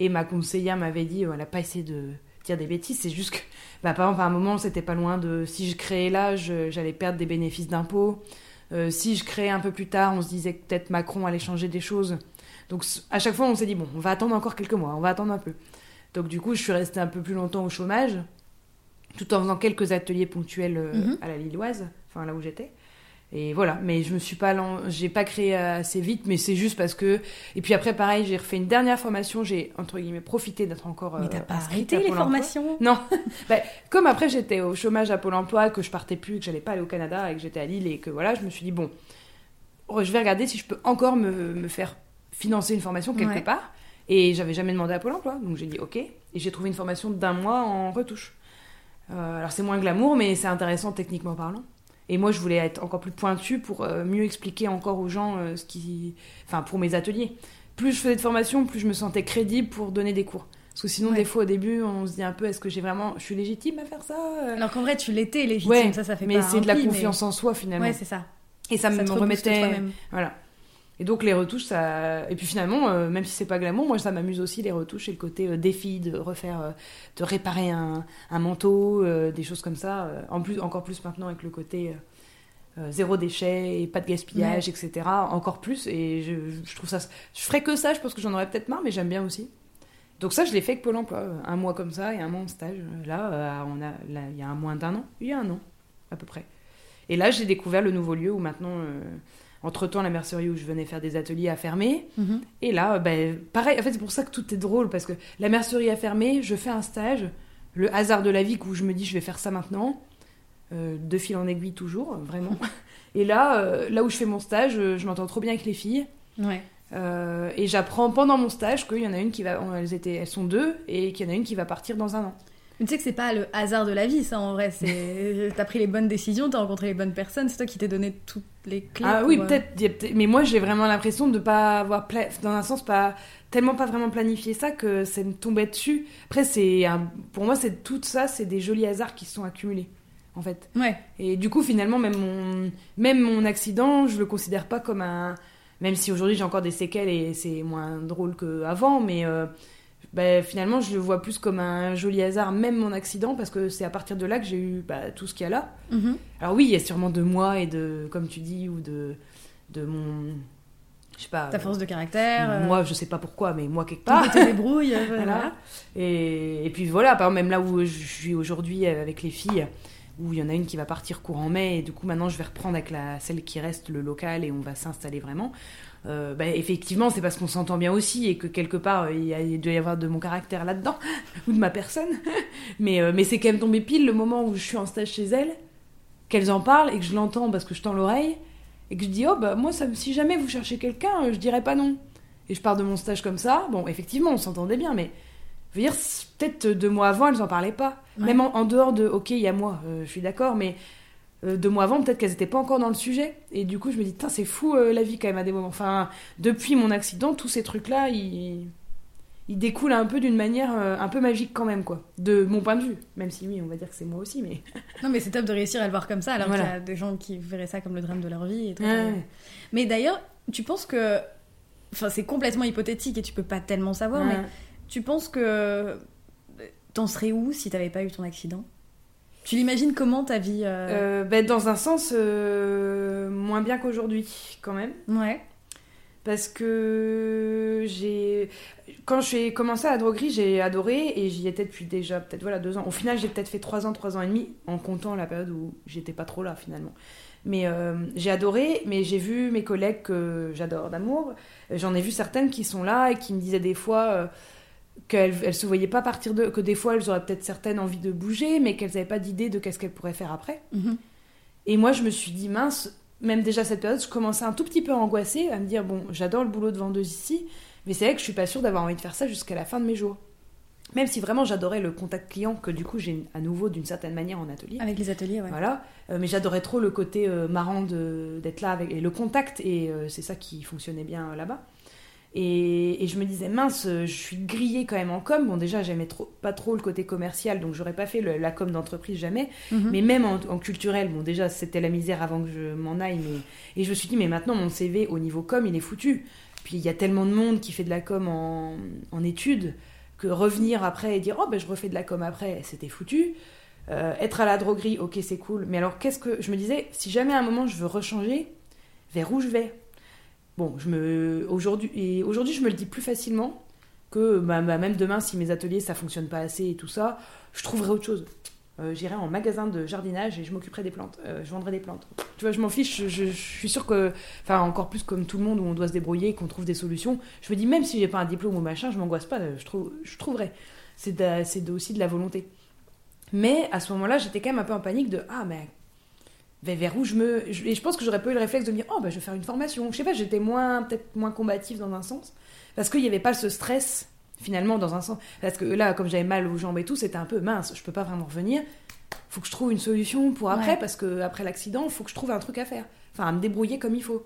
Et ma conseillère m'avait dit, elle n'a pas essayé de dire des bêtises, c'est juste que, bah, par exemple, à un moment, c'était pas loin de... Si je créais là, j'allais perdre des bénéfices d'impôts. Euh, si je créais un peu plus tard, on se disait que peut-être Macron allait changer des choses. Donc à chaque fois, on s'est dit, bon, on va attendre encore quelques mois, on va attendre un peu. Donc du coup, je suis restée un peu plus longtemps au chômage, tout en faisant quelques ateliers ponctuels euh, Mhm. à la Lilloise, enfin là où j'étais. Et voilà, mais je me suis pas, j'ai pas créé assez vite, mais c'est juste parce que. Et puis après, pareil, j'ai refait une dernière formation, j'ai entre guillemets profité d'être encore. Mais euh, t'as pas inscrite arrêté les formations? Non. (laughs) Bah, comme après j'étais au chômage à Pôle emploi, que je partais plus, que j'allais pas aller au Canada et que j'étais à Lille et que voilà, je me suis dit, bon, je vais regarder si je peux encore me, me faire financer une formation quelque Ouais. part. Et j'avais jamais demandé à Pôle emploi, donc j'ai dit ok. Et j'ai trouvé une formation d'un mois en retouche. Euh, alors c'est moins glamour, mais c'est intéressant techniquement parlant. Et moi, je voulais être encore plus pointue pour euh, mieux expliquer encore aux gens euh, ce qui. Enfin, pour mes ateliers. Plus je faisais de formation, plus je me sentais crédible pour donner des cours. Parce que sinon, Ouais. des fois, au début, on se dit un peu est-ce que j'ai vraiment. Je suis légitime à faire ça Alors qu'en vrai tu l'étais légitime, Ouais, ça ça fait mais c'est de la mais- confiance en soi finalement. Ouais, c'est ça. et ça, Ça me remettait. Voilà. Et donc les retouches, ça. Et puis finalement, euh, même si c'est pas glamour, moi ça m'amuse aussi les retouches et le côté euh, défi de refaire, euh, de réparer un, un manteau, des choses comme ça. en plus, encore plus maintenant avec le côté zéro déchet et pas de gaspillage, etc. Encore plus. Et je, je trouve ça. Je ferais que ça, je pense que j'en aurais peut-être marre, mais j'aime bien aussi. Donc ça, je l'ai fait avec Pôle emploi. Un mois comme ça et un mois en stage. Là, on a, là, il y a un moins d'un an. Il y a un an, à peu près. Et là, j'ai découvert le nouveau lieu où maintenant, Entre-temps, la mercerie où je venais faire des ateliers a fermé. Mhm. Et là, ben, pareil, en fait, c'est pour ça que tout est drôle, parce que la mercerie a fermé, je fais un stage, le hasard de la vie où je me dis je vais faire ça maintenant, euh, de fil en aiguille toujours, vraiment. (laughs) Et là, euh, là où je fais mon stage, euh, je m'entends trop bien avec les filles. Ouais. Euh, et j'apprends pendant mon stage qu'il y en a une qui va. Elles, étaient, elles sont deux, et qu'il y en a une qui va partir dans un an. Mais tu sais que c'est pas le hasard de la vie, ça en vrai. C'est (laughs) t'as pris les bonnes décisions, t'as rencontré les bonnes personnes, c'est toi qui t'es donné toutes les clés. Ah oui, euh, peut-être. Mais moi, j'ai vraiment l'impression de pas avoir, pla- dans un sens, pas tellement pas vraiment planifié ça que ça me tombait dessus. Après, c'est un- pour moi, c'est tout ça, c'est des jolis hasards qui se sont accumulés, en fait. Ouais. Et du coup, finalement, même mon, même mon accident, je le considère pas comme un. Même si aujourd'hui j'ai encore des séquelles et c'est moins drôle qu'avant, mais euh, ben, finalement, je le vois plus comme un joli hasard, même mon accident, parce que c'est à partir de là que j'ai eu bah, tout ce qu'il y a là. Mhm. Alors oui, il y a sûrement de moi et de, comme tu dis, ou de, de mon, je sais pas, Ta force de caractère. euh, moi, je sais pas pourquoi, mais moi quelque part. côté débrouille. euh, (laughs) Voilà. voilà. Et, et puis voilà, par exemple, même là où je suis aujourd'hui avec les filles, où il y en a une qui va partir courant mai, et du coup maintenant je vais reprendre avec la, celle qui reste le local et on va s'installer vraiment. Euh, bah, effectivement, c'est parce qu'on s'entend bien aussi et que quelque part il, y a- il doit y avoir de mon caractère là-dedans (laughs) ou de ma personne. (laughs) mais euh, mais c'est quand même tombé pile le moment où je suis en stage chez elles, qu'elles en parlent et que je l'entends parce que je tends l'oreille et que je dis oh bah moi ça, si jamais vous cherchez quelqu'un, euh, je dirais pas non. Et je pars de mon stage comme ça. Bon, effectivement, on s'entendait bien, mais je veux dire, peut-être deux mois avant, elles en parlaient pas. Ouais. Même en, en dehors de, ok, il y a moi, euh, je suis d'accord, mais euh, deux mois avant, peut-être qu'elles étaient pas encore dans le sujet. Et du coup, je me dis, c'est fou euh, la vie quand même à des moments. Enfin, depuis mon accident, tous ces trucs-là, ils, ils découlent un peu d'une manière euh, un peu magique quand même, quoi. De mon point de vue. Même si, oui, on va dire que c'est moi aussi, mais. (laughs) Non, mais c'est top de réussir à le voir comme ça, alors Voilà. qu'il y a des gens qui verraient ça comme le drame de leur vie. Et Ouais. Mais d'ailleurs, tu penses que. Enfin, c'est complètement hypothétique et tu peux pas tellement savoir, mais tu penses que. T'en serais où si t'avais pas eu ton accident? Tu l'imagines comment ta vie euh, Euh, ben, dans un sens, euh, moins bien qu'aujourd'hui, quand même. Ouais. Parce que j'ai. Quand j'ai commencé à la droguerie, j'ai adoré et j'y étais depuis déjà peut-être voilà deux ans. Au final, j'ai peut-être fait trois ans, trois ans et demi en comptant la période où j'étais pas trop là finalement. Mais euh, j'ai adoré, mais j'ai vu mes collègues que j'adore d'amour. J'en ai vu certaines qui sont là et qui me disaient des fois euh, qu'elles elles se voyaient pas partir de. que des fois elles auraient peut-être certaines envie de bouger, mais qu'elles n'avaient pas d'idée de qu'est-ce qu'elles pourraient faire après. Mhm. Et moi, je me suis dit, mince, même déjà cette période, je commençais un tout petit peu à angoisser, à me dire, bon, j'adore le boulot de vendeuse ici, mais c'est vrai que je suis pas sûre d'avoir envie de faire ça jusqu'à la fin de mes jours. Même si vraiment j'adorais le contact client, que du coup j'ai à nouveau d'une certaine manière en atelier. Avec les ateliers, ouais. Voilà, Euh, mais j'adorais trop le côté euh, marrant de- d'être là avec et le contact, et euh, c'est ça qui fonctionnait bien euh, là-bas. Et, et je me disais, mince, je suis grillée quand même en com. Bon, déjà, j'aimais trop, pas trop le côté commercial, donc j'aurais pas fait le- la com d'entreprise jamais. Mhm. Mais même en, en culturel, bon, déjà, c'était la misère avant que je m'en aille. Mais... Et je me suis dit, mais maintenant, mon CV au niveau com, il est foutu. Puis il y a tellement de monde qui fait de la com en, en études que revenir après et dire, oh, ben je refais de la com après, c'était foutu. Euh, être à la droguerie, ok, c'est cool. Mais alors, qu'est-ce que. Je me disais, si jamais à un moment je veux rechanger, vers où je vais? Bon, je me. Aujourd'hui, aujourd'hui, je me le dis plus facilement que bah, bah, même demain, si mes ateliers ça fonctionne pas assez et tout ça, je trouverai autre chose. Euh, J'irai en magasin de jardinage et je m'occuperai des plantes. Euh, je vendrai des plantes. Tu vois, je m'en fiche. Je, suis sûre que, enfin, encore plus comme tout le monde où on doit se débrouiller, qu'on trouve des solutions. Je me dis même si j'ai pas un diplôme ou machin, je m'angoisse pas. Je trouve, je trouverai. C'est aussi de la volonté. Mais à ce moment-là, j'étais quand même un peu en panique de ah mais vers, vers où je me et je pense que j'aurais pas eu le réflexe de me dire oh bah je vais faire une formation. Je sais pas, j'étais moins peut-être moins combative dans un sens parce qu'il y avait pas ce stress finalement dans un sens parce que là comme j'avais mal aux jambes et tout, c'était un peu mince, je peux pas vraiment revenir. Faut que je trouve une solution pour après Ouais. parce que après l'accident, faut que je trouve un truc à faire. Enfin à me débrouiller comme il faut.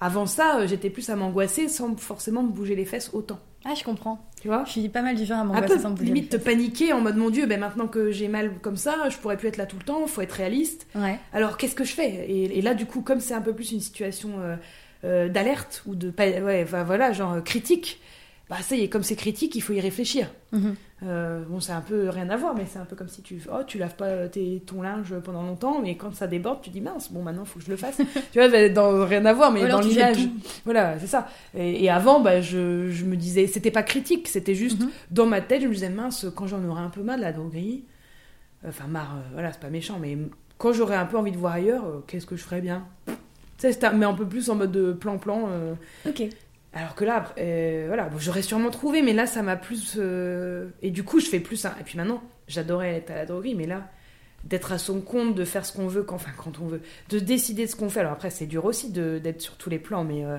Avant ça, euh, j'étais plus à m'angoisser sans forcément me bouger les fesses autant. Ah, je comprends. Tu vois Je suis pas mal du genre à un peu bouger limite te paniquer en mode mon dieu ben maintenant que j'ai mal comme ça je pourrais plus être là tout le temps faut être réaliste Ouais. alors qu'est-ce que je fais? Et, et là du coup comme c'est un peu plus une situation euh, euh, d'alerte ou de ouais voilà genre euh, critique bah ça y est comme c'est critique il faut y réfléchir Mhm. Euh, bon c'est un peu rien à voir mais c'est un peu comme si tu oh tu laves pas tes, ton linge pendant longtemps mais quand ça déborde tu dis mince bon maintenant faut que je le fasse (laughs) tu vois bah, dans rien à voir mais alors dans l'image voilà c'est ça et, et avant bah je, je me disais c'était pas critique c'était juste Mhm. dans ma tête, je me disais, mince, quand j'en aurai un peu marre de la droguerie, euh, enfin marre, euh, voilà, c'est pas méchant, mais quand j'aurai un peu envie de voir ailleurs, euh, qu'est-ce que je ferais bien? Mais un peu plus en mode de plan-plan. euh, Ok. Alors que là, euh, voilà, bon, j'aurais sûrement trouvé, mais là, ça m'a plus. euh, Et du coup, je fais plus ça. Et puis maintenant, j'adorais être à la droguerie, mais là, d'être à son compte, de faire ce qu'on veut, quand, enfin, quand on veut, de décider de ce qu'on fait. Alors après, c'est dur aussi d'être sur tous les plans, mais. euh,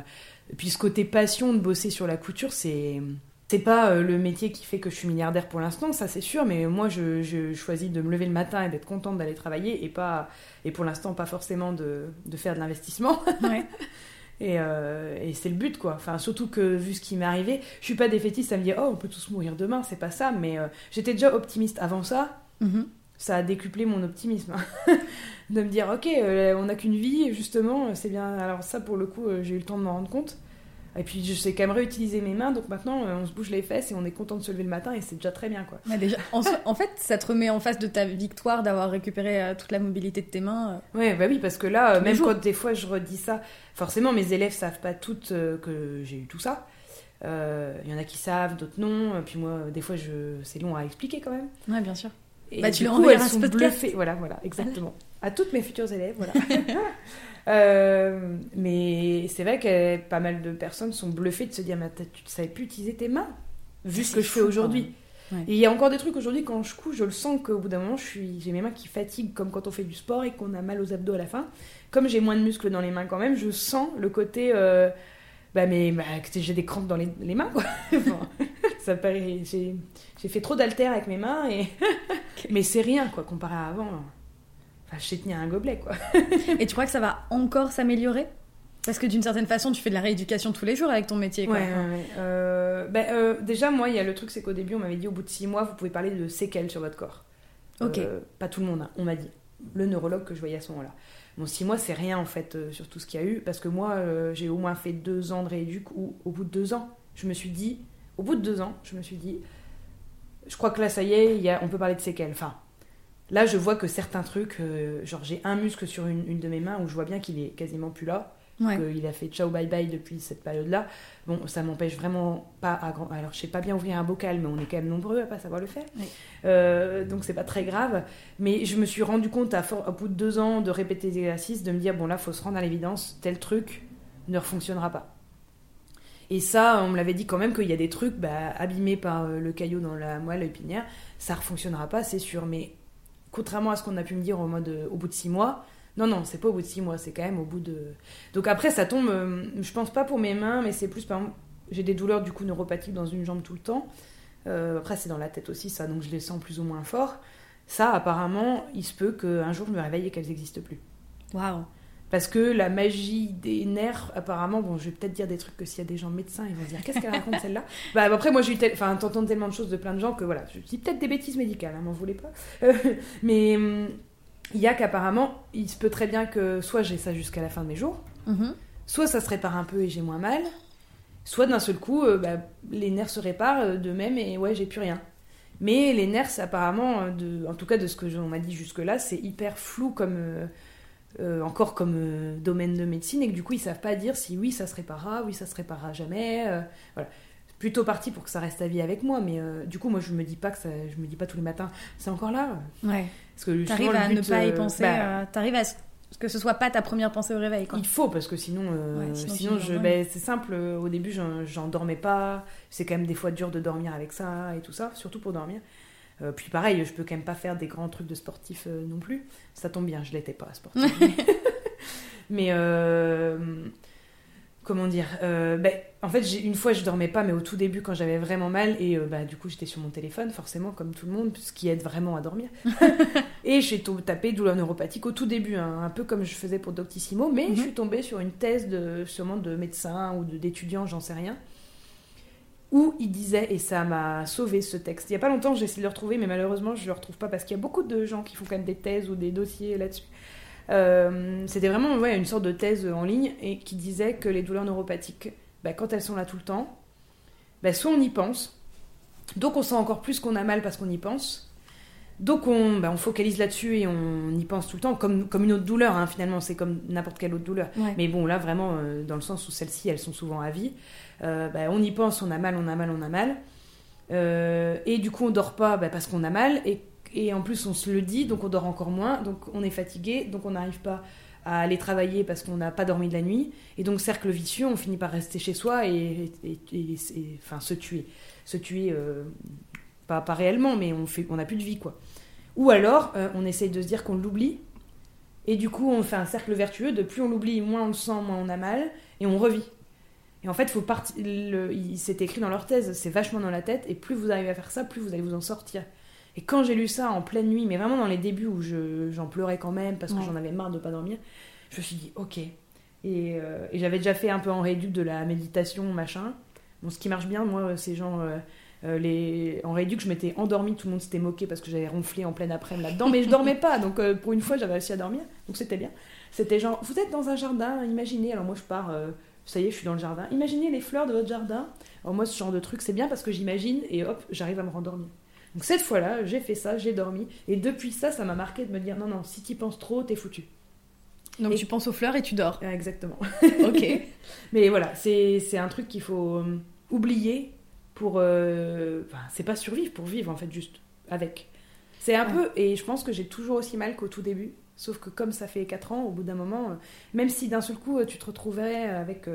Et puis ce côté passion de bosser sur la couture, c'est. C'est pas euh, le métier qui fait que je suis milliardaire pour l'instant, ça c'est sûr, mais moi je, je choisis de me lever le matin et d'être contente d'aller travailler et pas et pour l'instant pas forcément de, de faire de l'investissement. Ouais. (laughs) Et, euh, et c'est le but, quoi. Enfin, surtout que vu ce qui m'est arrivé, je suis pas défaitiste à me dire, oh, on peut tous mourir demain, c'est pas ça, mais euh, j'étais déjà optimiste avant ça. Mhm. Ça a décuplé mon optimisme. (laughs) de me dire, ok, euh, on n'a qu'une vie, justement, c'est bien. Alors, ça, pour le coup, j'ai eu le temps de m'en rendre compte. Et puis, je sais quand même réutiliser mes mains, donc maintenant, euh, on se bouge les fesses et on est content de se lever le matin, et c'est déjà très bien, quoi. Ouais, déjà, en, fait, ça te remet en face de ta victoire d'avoir récupéré euh, toute la mobilité de tes mains. euh. Ouais, bah oui, parce que là, euh, même jours. quand des fois je redis ça, forcément mes élèves savent pas toutes euh, que j'ai eu tout ça. Il y en a qui savent, d'autres non. Et Puis moi, des fois, je... c'est long à expliquer quand même. Ouais, bien sûr. Et Bah, tu du coup, elles sont bluffées. Voilà, voilà, exactement. (laughs) À toutes mes futures élèves, voilà. (laughs) Euh, mais c'est vrai que pas mal de personnes sont bluffées de se dire, mais tu ne savais plus utiliser tes mains, vu ce que je fais aujourd'hui. Ouais. Et il y a encore des trucs aujourd'hui, quand je couds, je le sens qu'au bout d'un moment, j'ai mes mains qui fatiguent, comme quand on fait du sport et qu'on a mal aux abdos à la fin. Comme j'ai moins de muscles dans les mains quand même, je sens le côté. euh, bah, mais bah, j'ai des crampes dans les, les mains, quoi. (laughs) Enfin, ça paraît. J'ai, fait trop d'haltères avec mes mains, et... (laughs) mais c'est rien, quoi, comparé à avant. Enfin, je sais tenir un gobelet, quoi. (laughs) Et tu crois que ça va encore s'améliorer? Parce que d'une certaine façon, tu fais de la rééducation tous les jours avec ton métier. Quoi. Ouais, ouais, ouais. Euh, bah, euh, déjà, moi, il y a le truc, c'est qu'au début, on m'avait dit au bout de six mois, vous pouvez parler de séquelles sur votre corps. Ok. Euh, pas tout le monde, hein, on m'a dit. Le neurologue que je voyais à ce moment-là. Bon, six mois, c'est rien en fait sur tout ce qu'il y a eu, parce que moi, j'ai au moins fait deux ans de rééduc, où au bout de deux ans, je me suis dit, au bout de deux ans, je me suis dit, je crois que là, ça y est, il y a, on peut parler de séquelles. Enfin, là, je vois que certains trucs, euh, genre j'ai un muscle sur une, une de mes mains où je vois bien qu'il est quasiment plus là Ouais. qu'il a fait ciao bye bye depuis cette période-là. Bon, ça m'empêche vraiment pas à grand. Alors, je sais pas bien ouvrir un bocal, mais on est quand même nombreux à pas savoir le faire. Oui. Euh, donc, c'est pas très grave. Mais je me suis rendu compte, à for- bout de deux ans de répéter des exercices, de me dire bon, là, faut se rendre à l'évidence, tel truc ne fonctionnera pas. Et ça, on me l'avait dit quand même qu'il y a des trucs bah, abîmés par euh, le caillot dans la moelle épinière, ça ne fonctionnera pas, c'est sûr. Mais contrairement à ce qu'on a pu me dire euh, au bout de six mois, non, non, c'est pas au bout de six mois, c'est quand même au bout de. Donc après, ça tombe, euh, je pense pas pour mes mains, mais c'est plus par j'ai des douleurs du coup neuropathiques dans une jambe tout le temps. Après, c'est dans la tête aussi, ça, donc je les sens plus ou moins fort. Ça, apparemment, il se peut qu'un jour je me réveille et qu'elles n'existent plus. Waouh. Parce que la magie des nerfs, apparemment, bon, je vais peut-être dire des trucs que s'il y a des gens médecins, ils vont se dire qu'est-ce qu'elle raconte celle-là? (laughs) Bah après, moi j'ai enfin, t'entends tellement de choses de plein de gens que voilà, je dis peut-être des bêtises médicales, hein, m'en voulez pas. Euh, (laughs) mais hum, il y a qu'apparemment, il se peut très bien que soit j'ai ça jusqu'à la fin de mes jours, Mhm. soit ça se répare un peu et j'ai moins mal, soit d'un seul coup, euh, bah, les nerfs se réparent euh, de même et ouais, j'ai plus rien. Mais les nerfs, apparemment, euh, de, en tout cas de ce que on m'a dit jusque-là, c'est hyper flou comme euh, euh, encore comme euh, domaine de médecine et que du coup ils savent pas dire si oui ça se réparera, oui ça se réparera jamais. euh, voilà. Plutôt parti pour que ça reste à vie avec moi, mais du coup moi je me dis pas que ça, je me dis pas tous les matins, c'est encore là. Ouais. Parce que T'arrives à ne pas y penser. bah, T'arrives à ce que ce soit pas ta première pensée au réveil. Quoi. Il faut parce que sinon, Ouais, sinon je, ben, c'est simple. Au début, j'en dormais pas. C'est quand même des fois dur de dormir avec ça et tout ça, surtout pour dormir. Euh, puis pareil, je peux quand même pas faire des grands trucs de sportif euh, non plus. Ça tombe bien, je l'étais pas sportif. (laughs) mais euh, comment dire ben, En fait, une fois, je dormais pas, mais au tout début, quand j'avais vraiment mal, et bah, du coup, j'étais sur mon téléphone, forcément, comme tout le monde, ce qui aide vraiment à dormir. (laughs) et j'ai tapé douleur neuropathique au tout début, hein, un peu comme je faisais pour Doctissimo, mais Mhm. je suis tombée sur une thèse de, sûrement de médecin ou d'étudiant, j'en sais rien, où il disait, et ça m'a sauvé ce texte. Il y a pas longtemps, j'ai essayé de le retrouver, mais malheureusement, je le retrouve pas parce qu'il y a beaucoup de gens qui font quand même des thèses ou des dossiers là-dessus. Euh, c'était vraiment ouais, une sorte de thèse en ligne et qui disait que les douleurs neuropathiques, bah, quand elles sont là tout le temps, bah, soit on y pense, donc on sent encore plus qu'on a mal parce qu'on y pense, donc on, bah, on focalise là-dessus et on y pense tout le temps, comme, comme une autre douleur hein, finalement, c'est comme n'importe quelle autre douleur. Ouais. Mais bon, là vraiment, euh, dans le sens où celles-ci, elles sont souvent à vie, euh, bah, on y pense, on a mal, on a mal, on a mal. Euh, et du coup, on dort pas bah, parce qu'on a mal. Et et en plus on se le dit, donc on dort encore moins, donc on est fatigué, donc on n'arrive pas à aller travailler parce qu'on n'a pas dormi de la nuit. Et donc, cercle vicieux, on finit par rester chez soi et, enfin, se tuer. Se tuer, pas, pas réellement, mais on fait, on n'a plus de vie, quoi. Ou alors, euh, on essaye de se dire qu'on l'oublie. Et du coup, on fait un cercle vertueux de plus on l'oublie, moins on le sent, moins on a mal, et on revit. Et en fait, faut partir. Il s'est écrit dans leur thèse, c'est vachement dans la tête, et plus vous arrivez à faire ça, plus vous allez vous en sortir. Et quand j'ai lu ça en pleine nuit, mais vraiment dans les débuts où j'en pleurais quand même parce que j'en avais marre de pas dormir, je me suis dit ok. Euh, et, j'avais déjà fait un peu en réduc de la méditation, machin. Bon, ce qui marche bien, moi, c'est genre. Euh, euh, les... En réduc, je m'étais endormie, tout le monde s'était moqué parce que j'avais ronflé en pleine après-midi là-dedans, mais je dormais pas, donc pour une fois j'avais réussi à dormir, donc c'était bien. C'était genre, vous êtes dans un jardin, imaginez, alors moi je pars, ça y est, je suis dans le jardin, imaginez les fleurs de votre jardin. Alors moi ce genre de truc c'est bien parce que j'imagine et hop, j'arrive à me rendormir. Donc cette fois-là, j'ai fait ça, j'ai dormi. Et depuis ça, ça m'a marqué de me dire non, non, si tu penses trop, t'es foutu. Donc tu penses aux fleurs et tu dors. Exactement. ok. (laughs) Mais voilà, c'est un truc qu'il faut euh, oublier pour. Euh, enfin, c'est pas survivre, pour vivre en fait, juste avec. C'est un peu. Et je pense que j'ai toujours aussi mal qu'au tout début. Sauf que comme ça fait 4 ans, au bout d'un moment, euh, même si d'un seul coup tu te retrouvais avec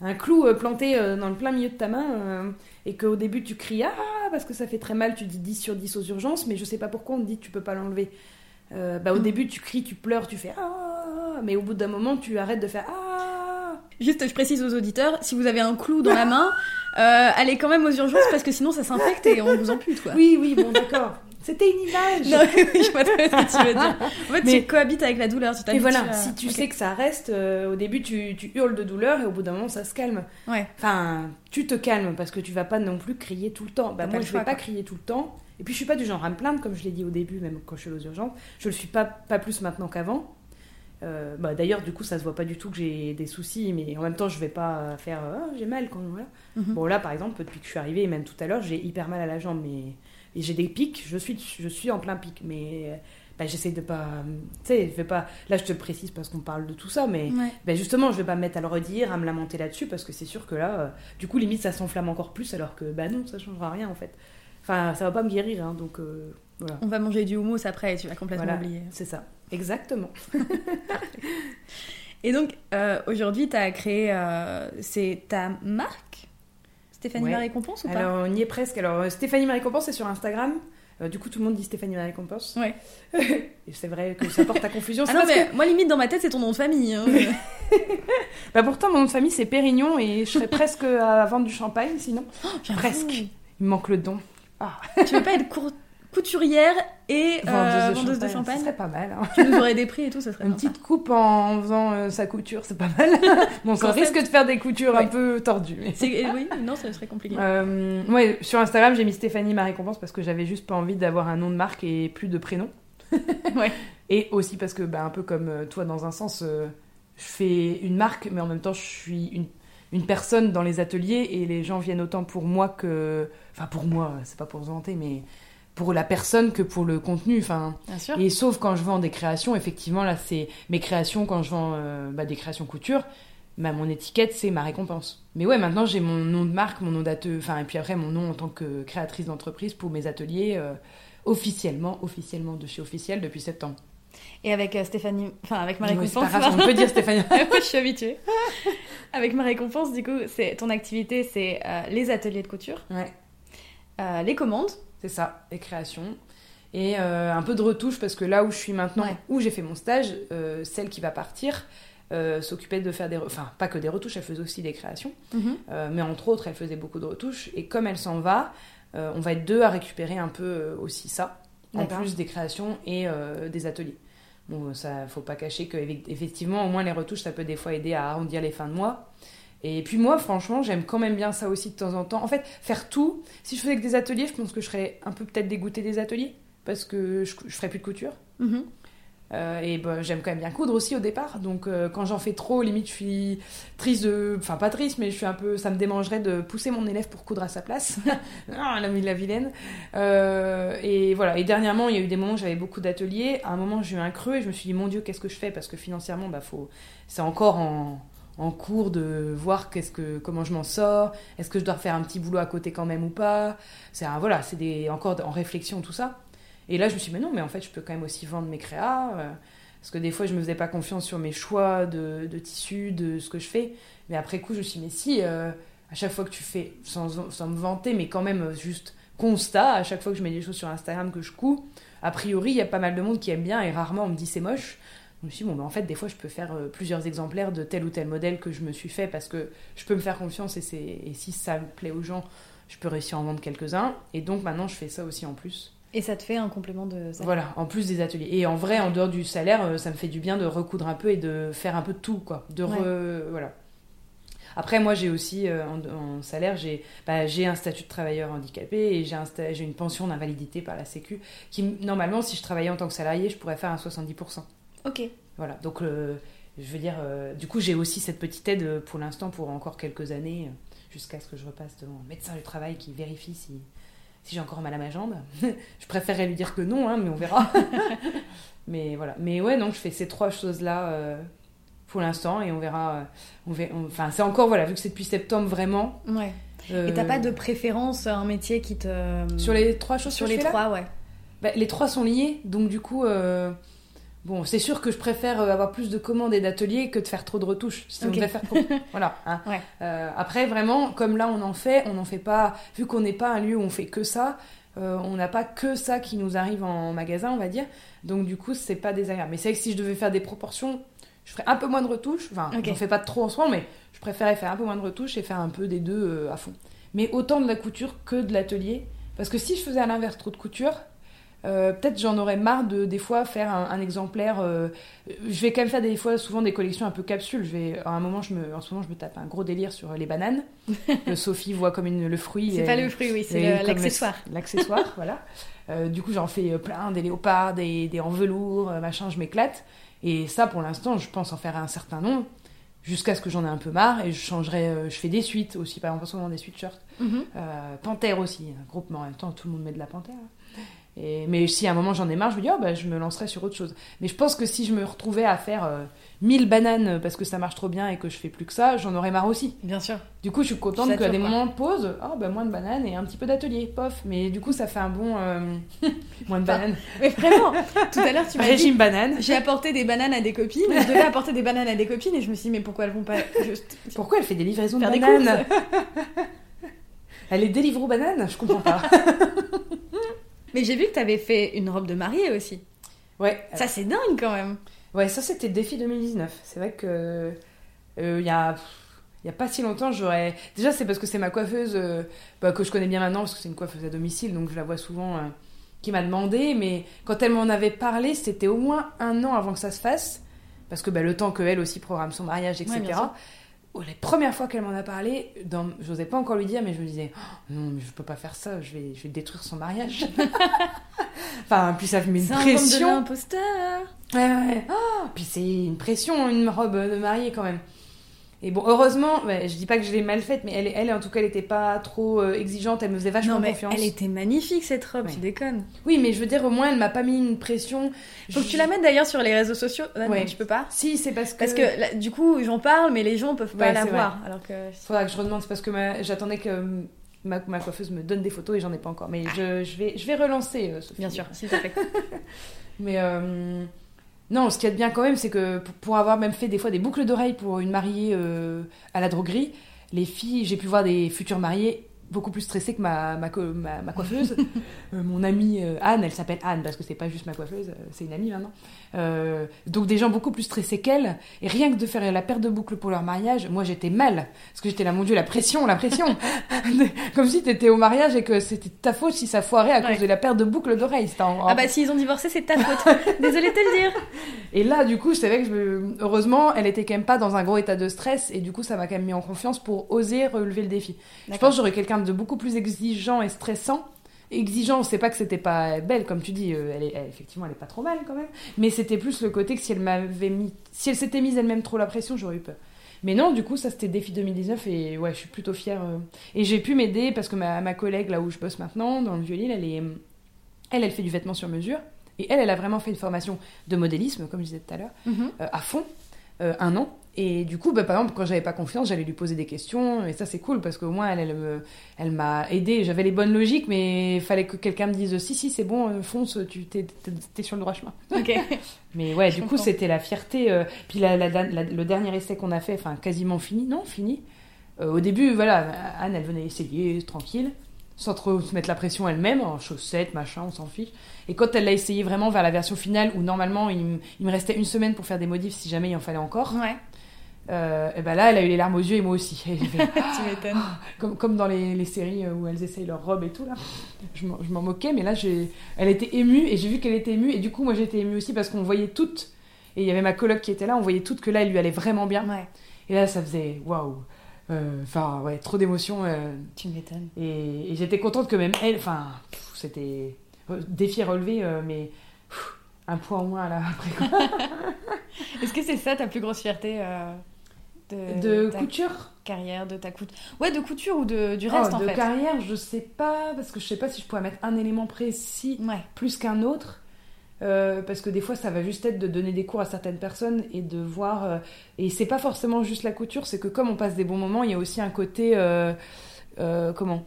un clou euh, planté euh, dans le plein milieu de ta main euh, et qu'au début tu cries ah parce que ça fait très mal, tu dis 10 sur 10 aux urgences, mais je sais pas pourquoi on te dit tu peux pas l'enlever. bah, au mm. début tu cries, tu pleures, tu fais ah, mais au bout d'un moment tu arrêtes de faire ah. Juste, je précise aux auditeurs, si vous avez un clou dans la main, (laughs) allez quand même aux urgences parce que sinon ça s'infecte et on vous ampute quoi. Oui, oui, bon d'accord. C'était une image. Non, je vois très ce que tu veux dire. En fait, tu cohabites avec la douleur. Tu et voilà, si tu sais que ça reste, euh, au début, tu, tu, hurles de douleur et au bout d'un moment, ça se calme. Ouais. Enfin, tu te calmes parce que tu vas pas non plus crier tout le temps. Bah, moi, je vais pas crier tout le temps. Et puis, je suis pas du genre à me plaindre, comme je l'ai dit au début, même quand je suis aux urgences. Je le suis pas, pas plus maintenant qu'avant. Euh, bah, D'ailleurs, du coup, ça se voit pas du tout que j'ai des soucis, mais en même temps, je vais pas faire oh, j'ai mal quand. Voilà. Mhm. Bon, là, par exemple, depuis que je suis arrivée, et même tout à l'heure, j'ai hyper mal à la jambe, mais et j'ai des pics, je suis, je suis en plein pic, mais bah, j'essaie de pas. Tu sais, je vais pas. Là, je te précise parce qu'on parle de tout ça, mais bah, justement, je vais pas me mettre à le redire, à me lamenter là-dessus, parce que c'est sûr que là, euh, du coup, limite, ça s'enflamme encore plus, alors que bah non, ça changera rien en fait. Enfin, ça va pas me guérir, hein, donc euh, voilà. On va manger du houmous après et tu vas complètement oublier. C'est ça, exactement. (laughs) et donc, euh, aujourd'hui, tu as créé. c'est ta marque Stéphanie Marie Récompense ou pas Alors, on y est presque. Alors, euh, Stéphanie Marie Récompense, c'est sur Instagram. Euh, du coup, tout le monde dit Stéphanie Marie Récompense. Ouais. (laughs) Et c'est vrai que ça porte à confusion. ah non, mais moi, limite, dans ma tête, c'est ton nom de famille. Hein. (laughs) bah, pourtant, mon nom de famille, c'est Pérignon et je serais presque à vendre du champagne sinon. Oh, presque. Il me manque le don. Ah. Tu veux pas être court couturière et vendeuse, de, euh, champagne. Ce serait pas mal. Hein. Tu nous aurais des prix et tout, ça serait (laughs) Une petite coupe en faisant euh, sa couture, c'est pas mal. (laughs) bon, ça risque de faire des coutures un peu tordues. Mais... (laughs) Oui, non, ça serait compliqué. Euh, ouais, sur Instagram, j'ai mis Stéphanie ma récompense parce que j'avais juste pas envie d'avoir un nom de marque et plus de prénom. ouais. Et aussi parce que, bah, un peu comme toi, dans un sens, je fais une marque, mais en même temps, je suis une une personne dans les ateliers et les gens viennent autant pour moi que enfin pour moi c'est pas pour se vanter mais pour la personne que pour le contenu. Enfin, et sauf quand je vends des créations, effectivement, là, c'est mes créations quand je vends euh, bah, des créations couture. Bah, mon étiquette, c'est ma récompense. Mais ouais, maintenant j'ai mon nom de marque, mon nom d'atelier, enfin, et puis après mon nom en tant que créatrice d'entreprise pour mes ateliers, euh, officiellement, officiellement de chez Officiel depuis septembre. Et avec euh, Stéphanie, enfin avec ma récompense. on peut dire Stéphanie. (laughs) je suis habituée. avec ma récompense, du coup, c'est ton activité, c'est les ateliers de couture, ouais. les commandes, c'est ça, les créations. Et euh, un peu de retouche parce que là où je suis maintenant, où j'ai fait mon stage, euh, celle qui va partir euh, s'occupait de faire des... Enfin, pas que des retouches, elle faisait aussi des créations. Mhm. mais entre autres, elle faisait beaucoup de retouches. Et comme elle s'en va, on va être deux à récupérer un peu aussi ça, en plus des créations et des ateliers. Bon, ça, faut pas cacher que effectivement, au moins les retouches, ça peut des fois aider à arrondir les fins de mois. Et puis moi, franchement, j'aime quand même bien ça aussi de temps en temps. En fait, faire tout. Si je faisais que des ateliers, je pense que je serais un peu peut-être dégoûtée des ateliers parce que je, je ferais plus de couture. Mhm. Euh, et bah, j'aime quand même bien coudre aussi au départ. Donc euh, quand j'en fais trop, limite, je suis triste de. Enfin, pas triste, mais je suis un peu. Ça me démangerait de pousser mon élève pour coudre à sa place. non, elle a mis de la vilaine. Euh, et voilà. Et dernièrement, il y a eu des moments où j'avais beaucoup d'ateliers. À un moment, j'ai eu un creux et je me suis dit, mon Dieu, qu'est-ce que je fais? Parce que financièrement, bah, faut... c'est encore en en cours de voir qu'est-ce que comment je m'en sors, est-ce que je dois faire un petit boulot à côté quand même ou pas. C'est voilà, c'est des encore en réflexion tout ça. Et là, je me suis dit, mais non, mais en fait, je peux quand même aussi vendre mes créas. euh, parce que des fois, je me faisais pas confiance sur mes choix de, de tissu, de ce que je fais. Mais après coup, je me suis dit, mais si, euh, à chaque fois que tu fais, sans, sans me vanter, mais quand même euh, juste constat, à chaque fois que je mets des choses sur Instagram que je couds, a priori, il y a pas mal de monde qui aime bien et rarement on me dit c'est moche. Je me suis dit, bon, ben, en fait, des fois, je peux faire euh, plusieurs exemplaires de tel ou tel modèle que je me suis fait parce que je peux me faire confiance et, si ça plaît aux gens, je peux réussir à en vendre quelques-uns. Et donc, maintenant, je fais ça aussi en plus. Et ça te fait un complément de salaire? Voilà, en plus des ateliers. Et en vrai, en dehors du salaire, euh, ça me fait du bien de recoudre un peu et de faire un peu de tout, quoi. De re- Voilà. Après, moi, j'ai aussi, euh, en, en salaire, j'ai bah, un statut de travailleur handicapé et j'ai un sta- j'ai une pension d'invalidité par la Sécu qui, normalement, si je travaillais en tant que salarié, je pourrais faire un 70%. Ok. Voilà, donc euh, je veux dire, euh, du coup, j'ai aussi cette petite aide euh, pour l'instant pour encore quelques années, jusqu'à ce que je repasse devant un médecin du travail qui vérifie si, si j'ai encore mal à ma jambe. (laughs) je préférerais lui dire que non, hein, mais on verra. (laughs) (laughs) mais voilà, mais ouais, donc je fais ces trois choses-là euh, pour l'instant et on verra. on ver- Enfin, c'est encore, voilà, vu que c'est depuis septembre vraiment. Ouais. Et t'as pas de préférence, un métier qui te. Sur les trois choses Sur que les je fais là trois, ouais. Bah, les trois sont liés, donc du coup, bon, c'est sûr que je préfère euh, avoir plus de commandes et d'ateliers que de faire trop de retouches. Si on Ok. devait faire trop. (laughs) voilà. hein. Ouais. Euh, après, vraiment, comme là on en fait, on n'en fait pas. Vu qu'on n'est pas un lieu où on fait que ça, euh, on n'a pas que ça qui nous arrive en magasin, on va dire. Donc du coup, c'est pas désagréable. Mais c'est vrai que si je devais faire des proportions, je ferais un peu moins de retouches. Enfin, Ok. j'en fais pas trop en ce moment, mais je préférais faire un peu moins de retouches et faire un peu des deux euh, à fond. Mais autant de la couture que de l'atelier. Parce que si je faisais à l'inverse trop de couture, euh, peut-être j'en aurais marre de des fois faire un, un exemplaire. euh, je vais quand même faire des fois souvent des collections un peu capsules. Je vais à un moment, je me, en ce moment, je me tape un gros délire sur les bananes (laughs) que Sophie voit comme une, le fruit. C'est pas le fruit, oui, c'est l'accessoire. L'accessoire, (laughs) voilà. Euh, du coup, j'en fais plein, des léopards, des, des en velours, machin. Je m'éclate. Et ça, pour l'instant, je pense en faire un certain nombre. Jusqu'à ce que j'en ai un peu marre et je changerai, je fais des suites aussi, par exemple en ce moment des sweatshirts. Euh, Panthère aussi, un groupe, mais en même temps tout le monde met de la Panthère. hein. Et, mais si à un moment j'en ai marre, je me dis, oh, bah, je me lancerai sur autre chose. Mais je pense que si je me retrouvais à faire euh, 1000 bananes parce que ça marche trop bien et que je fais plus que ça, j'en aurais marre aussi. Bien sûr. Du coup, je suis contente qu'à des quoi. moments de pause, oh, bah, moins de bananes et un petit peu d'atelier, pof. Mais du coup, ça fait un bon. euh, (laughs) moins de bananes. (laughs) Mais vraiment, tout à l'heure, tu m'as dit. Régime banane. J'ai apporté des bananes à des copines, je devais apporter des bananes à des copines et je me suis dit, mais pourquoi elles vont pas juste (laughs) Pourquoi elle fait des livraisons de faire des bananes Elle est délivre aux bananes? Je comprends pas. Mais j'ai vu que t'avais fait une robe de mariée aussi. ouais. Ça, c'est dingue quand même. Ouais, ça c'était défi 2019. C'est vrai que euh, il y a il y a pas si longtemps, j'aurais déjà c'est parce que c'est ma coiffeuse euh, bah, que je connais bien maintenant parce que c'est une coiffeuse à domicile donc je la vois souvent euh, qui m'a demandé mais quand elle m'en avait parlé, c'était au moins un an avant que ça se fasse parce que bah, le temps qu'elle aussi programme son mariage etc. Ouais, les premières fois qu'elle m'en a parlé, dans... j'osais pas encore lui dire, mais je me disais Oh, non, mais je peux pas faire ça, je vais, je vais détruire son mariage. (laughs) enfin, puis ça me met une C'est un de pression. l'imposteur. Ouais, ouais. Ah, puis c'est une pression, une robe de mariée quand même. Et bon, heureusement, je dis pas que je l'ai mal faite, mais elle, elle, en tout cas, elle était pas trop euh, exigeante, elle me faisait vachement Non, mais confiance. elle était magnifique cette robe, Ouais. tu déconnes. Oui, mais je veux dire, au moins, elle m'a pas mis une pression. Faut que tu la mettes d'ailleurs sur les réseaux sociaux. Ah, non, Ouais. tu peux pas. Si, c'est parce que. Parce que là, du coup, j'en parle, mais les gens peuvent pas Ouais, la voir. Alors que. Faudra que je redemande, c'est parce que ma- j'attendais que euh, ma, ma coiffeuse me donne des photos et j'en ai pas encore. Mais je, je, vais, je vais relancer, euh, Sophie. Ah. Bien sûr, s'il te plaît. (laughs) Mais euh, non, ce qu'il y a de bien quand même, c'est que pour, avoir même fait des fois des boucles d'oreilles pour une mariée euh, à la droguerie, les filles, j'ai pu voir des futures mariées beaucoup plus stressées que ma, ma, ma, ma coiffeuse. (laughs) Euh, mon amie euh, Anne, elle s'appelle Anne parce que c'est pas juste ma coiffeuse, c'est une amie maintenant. Euh, donc des gens beaucoup plus stressés qu'elle. Et rien que de faire la paire de boucles pour leur mariage, moi j'étais mal. Parce que j'étais là, mon Dieu, la pression, la pression. (laughs) Comme si t'étais au mariage et que c'était ta faute si ça foirait à Ouais. cause de la paire de boucles d'oreilles. En- Ah bah s'ils ont divorcé, c'est ta faute. (laughs) Désolée de te le dire. et là, du coup, je savais que je me- heureusement, elle était quand même pas dans un gros état de stress et du coup, ça m'a quand même mis en confiance pour oser relever le défi. Je pense que j'aurais quelqu'un de beaucoup plus exigeant et stressant. Exigeant, c'est pas que c'était pas belle, comme tu dis, euh, elle est, elle- effectivement, elle est pas trop mal quand même. Mais c'était plus le côté que si elle m'avait mis, si elle s'était mise elle-même trop la pression, j'aurais eu peur. Mais non, du coup, ça c'était défi 2019 et ouais, je suis plutôt fière. euh. Et j'ai pu m'aider parce que ma, ma collègue, là où je bosse maintenant, dans le vieux elle est, elle, elle fait du vêtement sur mesure. Et elle, elle a vraiment fait une formation de modélisme, comme je disais tout à l'heure Mhm. euh, à fond, euh, un an. Et du coup, bah, par exemple, quand j'avais pas confiance, j'allais lui poser des questions. Et ça, c'est cool parce qu'au moins, elle, elle, me, elle m'a aidé. J'avais les bonnes logiques, mais il fallait que quelqu'un me dise Si, si, c'est bon, euh, fonce, tu t'es, t'es sur le droit chemin. Ok. (laughs) Mais ouais, Je du coup, c'était la fierté. euh, Puis la, la- la- le dernier essai qu'on a fait, enfin, quasiment fini. Non, fini. Euh, au début, voilà, Anne, elle venait essayer, tranquille, sans trop se mettre la pression elle-même, en chaussettes, machin, on s'en fiche. Et quand elle l'a essayé vraiment vers la version finale, où normalement, il, me- il me restait une semaine pour faire des modifs si jamais il en fallait encore, Ouais, euh, et ben là, elle a eu les larmes aux yeux et moi aussi. Et j'ai fait, (laughs) tu m'étonnes. comme, comme dans les, les séries où elles essayent leur robe et tout, là. Je m'en je m'en moquais, mais là, j'ai- elle était émue et j'ai vu qu'elle était émue. Et du coup, moi, j'étais émue aussi parce qu'on voyait toutes, et il y avait ma coloc qui était là, on voyait toutes que là, elle lui allait vraiment bien. Ouais, Et là, ça faisait waouh. Euh, Enfin, ouais, trop d'émotions. euh, tu m'étonnes. et et j'étais contente que même elle, enfin, c'était euh, défi relevé, euh, mais pff, un point en moins là après quoi. (laughs) Est-ce que c'est ça ta plus grosse fierté euh, de, De ta couture carrière, de ta couture Ouais, de couture ou de, du reste Oh, en De fait carrière, je sais pas, parce que je sais pas si je pourrais mettre un élément précis Ouais, plus qu'un autre. euh, parce que des fois, ça va juste être de donner des cours à certaines personnes et de voir. euh, et c'est pas forcément juste la couture, c'est que comme on passe des bons moments, il y a aussi un côté. euh, comment?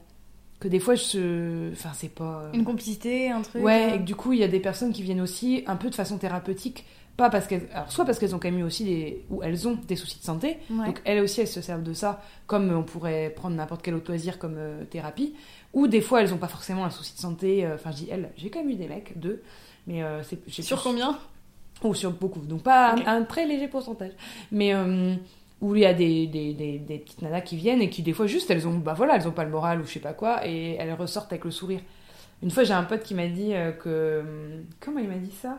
Que des fois, je. Enfin, c'est pas. une complicité, un truc. Ouais, et que du coup, il y a des personnes qui viennent aussi un peu de façon thérapeutique. Pas parce qu'elles. Alors, soit parce qu'elles ont quand même eu aussi des. ou elles ont des soucis de santé. ouais. Donc, elles aussi, elles se servent de ça, comme on pourrait prendre n'importe quel autre loisir comme euh, thérapie. Ou des fois, elles n'ont pas forcément un souci de santé. euh, Enfin, je dis elles, j'ai quand même eu des mecs, deux. Mais euh, c'est. Sur plus- combien? Oh, sur beaucoup. Donc, pas un- très léger pourcentage. Mais. euh, où il y a des, des, des, des petites nanas qui viennent et qui, des fois, juste, elles ont, bah voilà, elles ont pas le moral ou je sais pas quoi, et elles ressortent avec le sourire. Une fois, j'ai un pote qui m'a dit euh, que. Comment il m'a dit ça? Euh,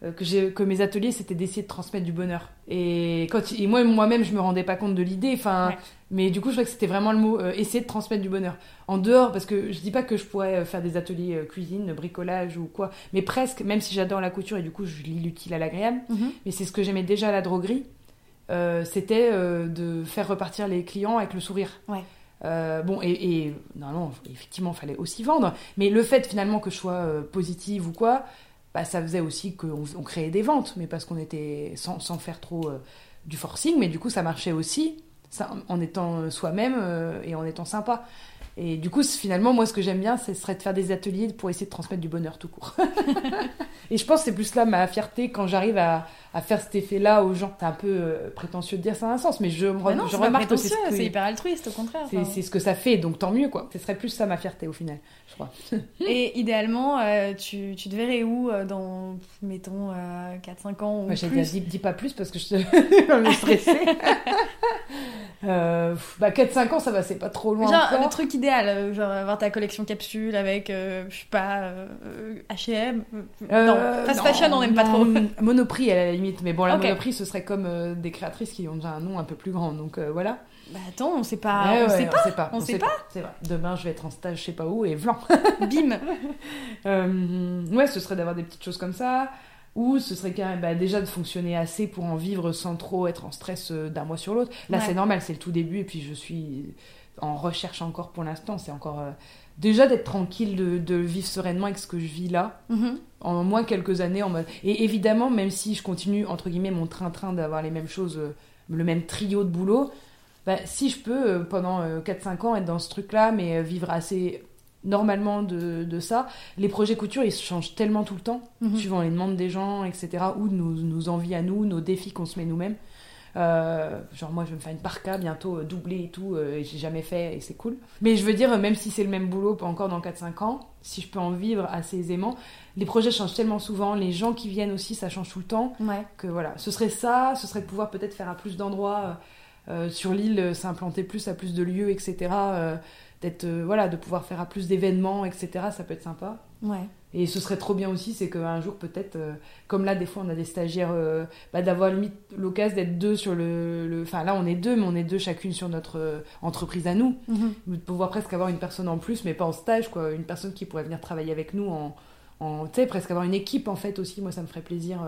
que, j'ai- que mes ateliers, c'était d'essayer de transmettre du bonheur. Et, quand, et moi, moi-même, je me rendais pas compte de l'idée. Enfin, Ouais. Mais du coup, je crois que c'était vraiment le mot euh, essayer de transmettre du bonheur. En dehors, parce que je dis pas que je pourrais euh, faire des ateliers euh, cuisine, bricolage ou quoi, mais presque, même si j'adore la couture et du coup, je lis l'utile à l'agréable. Mhm. Mais c'est ce que j'aimais déjà à la droguerie, euh, c'était euh, de faire repartir les clients avec le sourire. Ouais. Euh, bon, et, et non, non, effectivement, il fallait aussi vendre. Mais le fait finalement que je sois euh, positive ou quoi, bah, ça faisait aussi qu'on on créait des ventes, mais parce qu'on était sans, sans faire trop euh, du forcing, mais du coup, ça marchait aussi ça, en étant soi-même euh, et en étant sympa. Et du coup, finalement, moi, ce que j'aime bien, ce serait de faire des ateliers pour essayer de transmettre du bonheur tout court. (laughs) et je pense que c'est plus là ma fierté quand j'arrive à, à faire cet effet-là aux gens. C'est un peu euh, prétentieux de dire ça a un sens, mais je, me re- non, je remarque que c'est ce que- hyper altruiste au contraire. c'est enfin. ce que ça fait, donc tant mieux, quoi. Ce serait plus ça ma fierté au final, je crois. (laughs) Et idéalement, euh, tu, tu te verrais où euh, dans, mettons, 4-5 ans ou j'ai plus? dit, dis, pas plus parce que je (laughs) (laughs) euh, pff, bah, 4-5 ans, ça va, c'est pas trop loin. Genre, encore. le truc idéal, euh, genre avoir ta collection capsule avec, euh, je sais pas, euh, euh, H&M. euh, Euh, non, fast fashion, on n'aime pas trop. Monoprix la limite, mais bon, la Ok. Monoprix, ce serait comme euh, des créatrices qui ont déjà un nom un peu plus grand, donc euh, voilà. Bah attends, on sait pas, Ouais, on ouais, sait pas, sait pas. on sait C'est vrai. Demain, je vais être en stage, je sais pas où, et vlan. (laughs) bim. (laughs) Euh, ouais, ce serait d'avoir des petites choses comme ça. Ou ce serait carrément, bah, déjà de fonctionner assez pour en vivre sans trop être en stress d'un mois sur l'autre. Là, Ouais. c'est normal, c'est le tout début, et puis je suis en recherche encore pour l'instant. C'est encore. Euh, déjà d'être tranquille, de, de vivre sereinement avec ce que je vis là, Mhm. en moins quelques années. En mode... Et évidemment, même si je continue, entre guillemets, mon train-train d'avoir les mêmes choses, euh, le même trio de boulot, bah, si je peux, euh, pendant euh, 4-5 ans, être dans ce truc-là, mais euh, vivre assez normalement de, de ça, les projets couture, ils se changent tellement tout le temps, Mhm. suivant les demandes des gens, etc., ou nos, nos envies à nous, nos défis qu'on se met nous-mêmes. Euh, genre moi je vais me faire une parka bientôt euh, doublée et tout euh, et j'ai jamais fait et c'est cool mais je veux dire même si c'est le même boulot pas encore dans 4-5 ans si je peux en vivre assez aisément les projets changent tellement souvent les gens qui viennent aussi ça change tout le temps Ouais. que voilà ce serait ça ce serait de pouvoir peut-être faire à plus d'endroits euh, sur l'île s'implanter plus à plus de lieux etc d'être voilà de pouvoir faire à plus d'événements etc ça peut être sympa Ouais. Et ce serait trop bien aussi, c'est qu'un jour peut-être, euh, comme là des fois on a des stagiaires, euh, bah, d'avoir limite l'occasion d'être deux sur le, le- Enfin là on est deux, mais on est deux chacune sur notre euh, entreprise à nous. Mhm. De pouvoir presque avoir une personne en plus, mais pas en stage, quoi. Une personne qui pourrait venir travailler avec nous en... en tu sais, presque avoir une équipe en fait aussi, moi ça me ferait plaisir.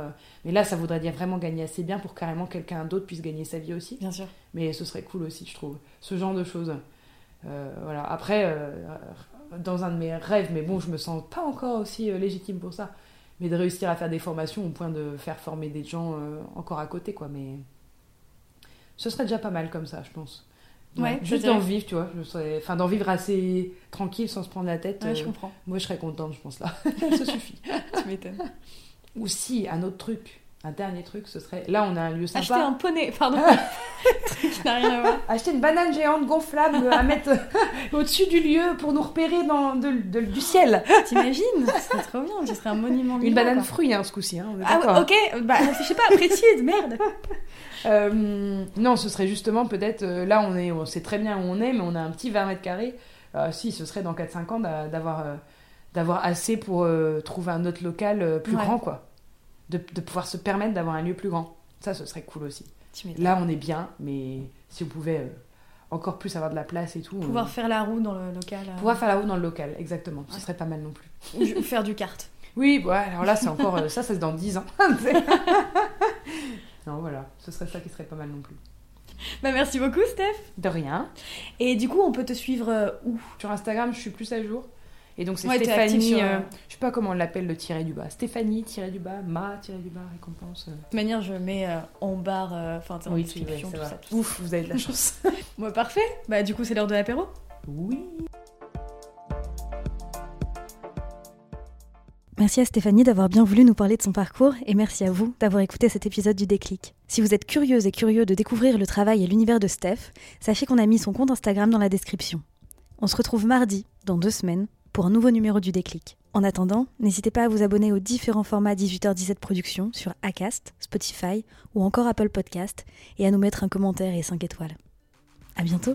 Mais là ça voudrait dire vraiment gagner assez bien pour carrément quelqu'un d'autre puisse gagner sa vie aussi. Bien sûr. Mais ce serait cool aussi, je trouve. Ce genre de choses. Voilà. Après, dans un de mes rêves, mais bon, je me sens pas encore aussi euh, légitime pour ça, mais de réussir à faire des formations au point de faire former des gens euh, encore à côté, quoi. Mais Ce serait déjà pas mal comme ça, je pense. Ouais, juste d'en vivre, tu vois. Je serais... Enfin, d'en vivre assez tranquille sans se prendre la tête. Ouais, je euh, comprends. Moi, je serais contente, je pense là. (laughs) ça suffit. (laughs) Tu m'étonnes. Ou si, un autre truc, un dernier truc, ce serait. Là, on a un lieu sympa. Acheter un poney, pardon. (laughs) truc qui n'a rien à voir. Acheter une banane géante gonflable à mettre (laughs) au-dessus du lieu pour nous repérer dans de- de- du ciel. T'imagines Ce serait trop bien, ce serait un monument Une banane quoi. fruit, hein, ce coup-ci. Hein, Ah, ok, bah réfléchis pas, précise, merde. (laughs) Euh, non, ce serait justement peut-être. euh, là, on, est, on sait très bien où on est, mais on a un petit 20 mètres carrés. Euh, si, ce serait dans 4-5 ans d'a- d'avoir euh, d'avoir assez pour trouver un autre local plus Ouais. grand, quoi. De, de pouvoir se permettre d'avoir un lieu plus grand. Ça, ce serait cool aussi. Là, on est bien, mais si on pouvait euh, encore plus avoir de la place et tout. Pouvoir faire la roue dans le local. euh, pouvoir faire la roue dans le local, exactement. Ce serait pas mal non plus. ou faire du kart. Oui, ouais, alors là, c'est encore. euh, ça, ça c'est dans 10 ans. (laughs) non, voilà. Ce serait ça qui serait pas mal non plus. Bah merci beaucoup, Steph. De rien. Et du coup, on peut te suivre euh, où? Sur Instagram, je suis plus à jour. Et donc c'est Ouais, Stéphanie, sur, euh, euh, je sais pas comment on l'appelle le tiret du bas. Stéphanie tiret du bas, ma tiret du bas, récompense. euh. De toute manière, je mets euh, en barre, euh, enfin, en Oui, description, ouais, tout ça tout. Ouf, vous avez de la (laughs) chance. Bon, parfait. Bah du coup, c'est l'heure de l'apéro. oui. Merci à Stéphanie d'avoir bien voulu nous parler de son parcours et merci à vous d'avoir écouté cet épisode du déclic. Si vous êtes curieuse et curieux de découvrir le travail et l'univers de Steph, sachez qu'on a mis son compte Instagram dans la description. On se retrouve mardi, dans deux semaines, pour un nouveau numéro du déclic. En attendant, n'hésitez pas à vous abonner aux différents formats 18h17 Productions sur Acast, Spotify ou encore Apple Podcast et à nous mettre un commentaire et 5 étoiles. À bientôt!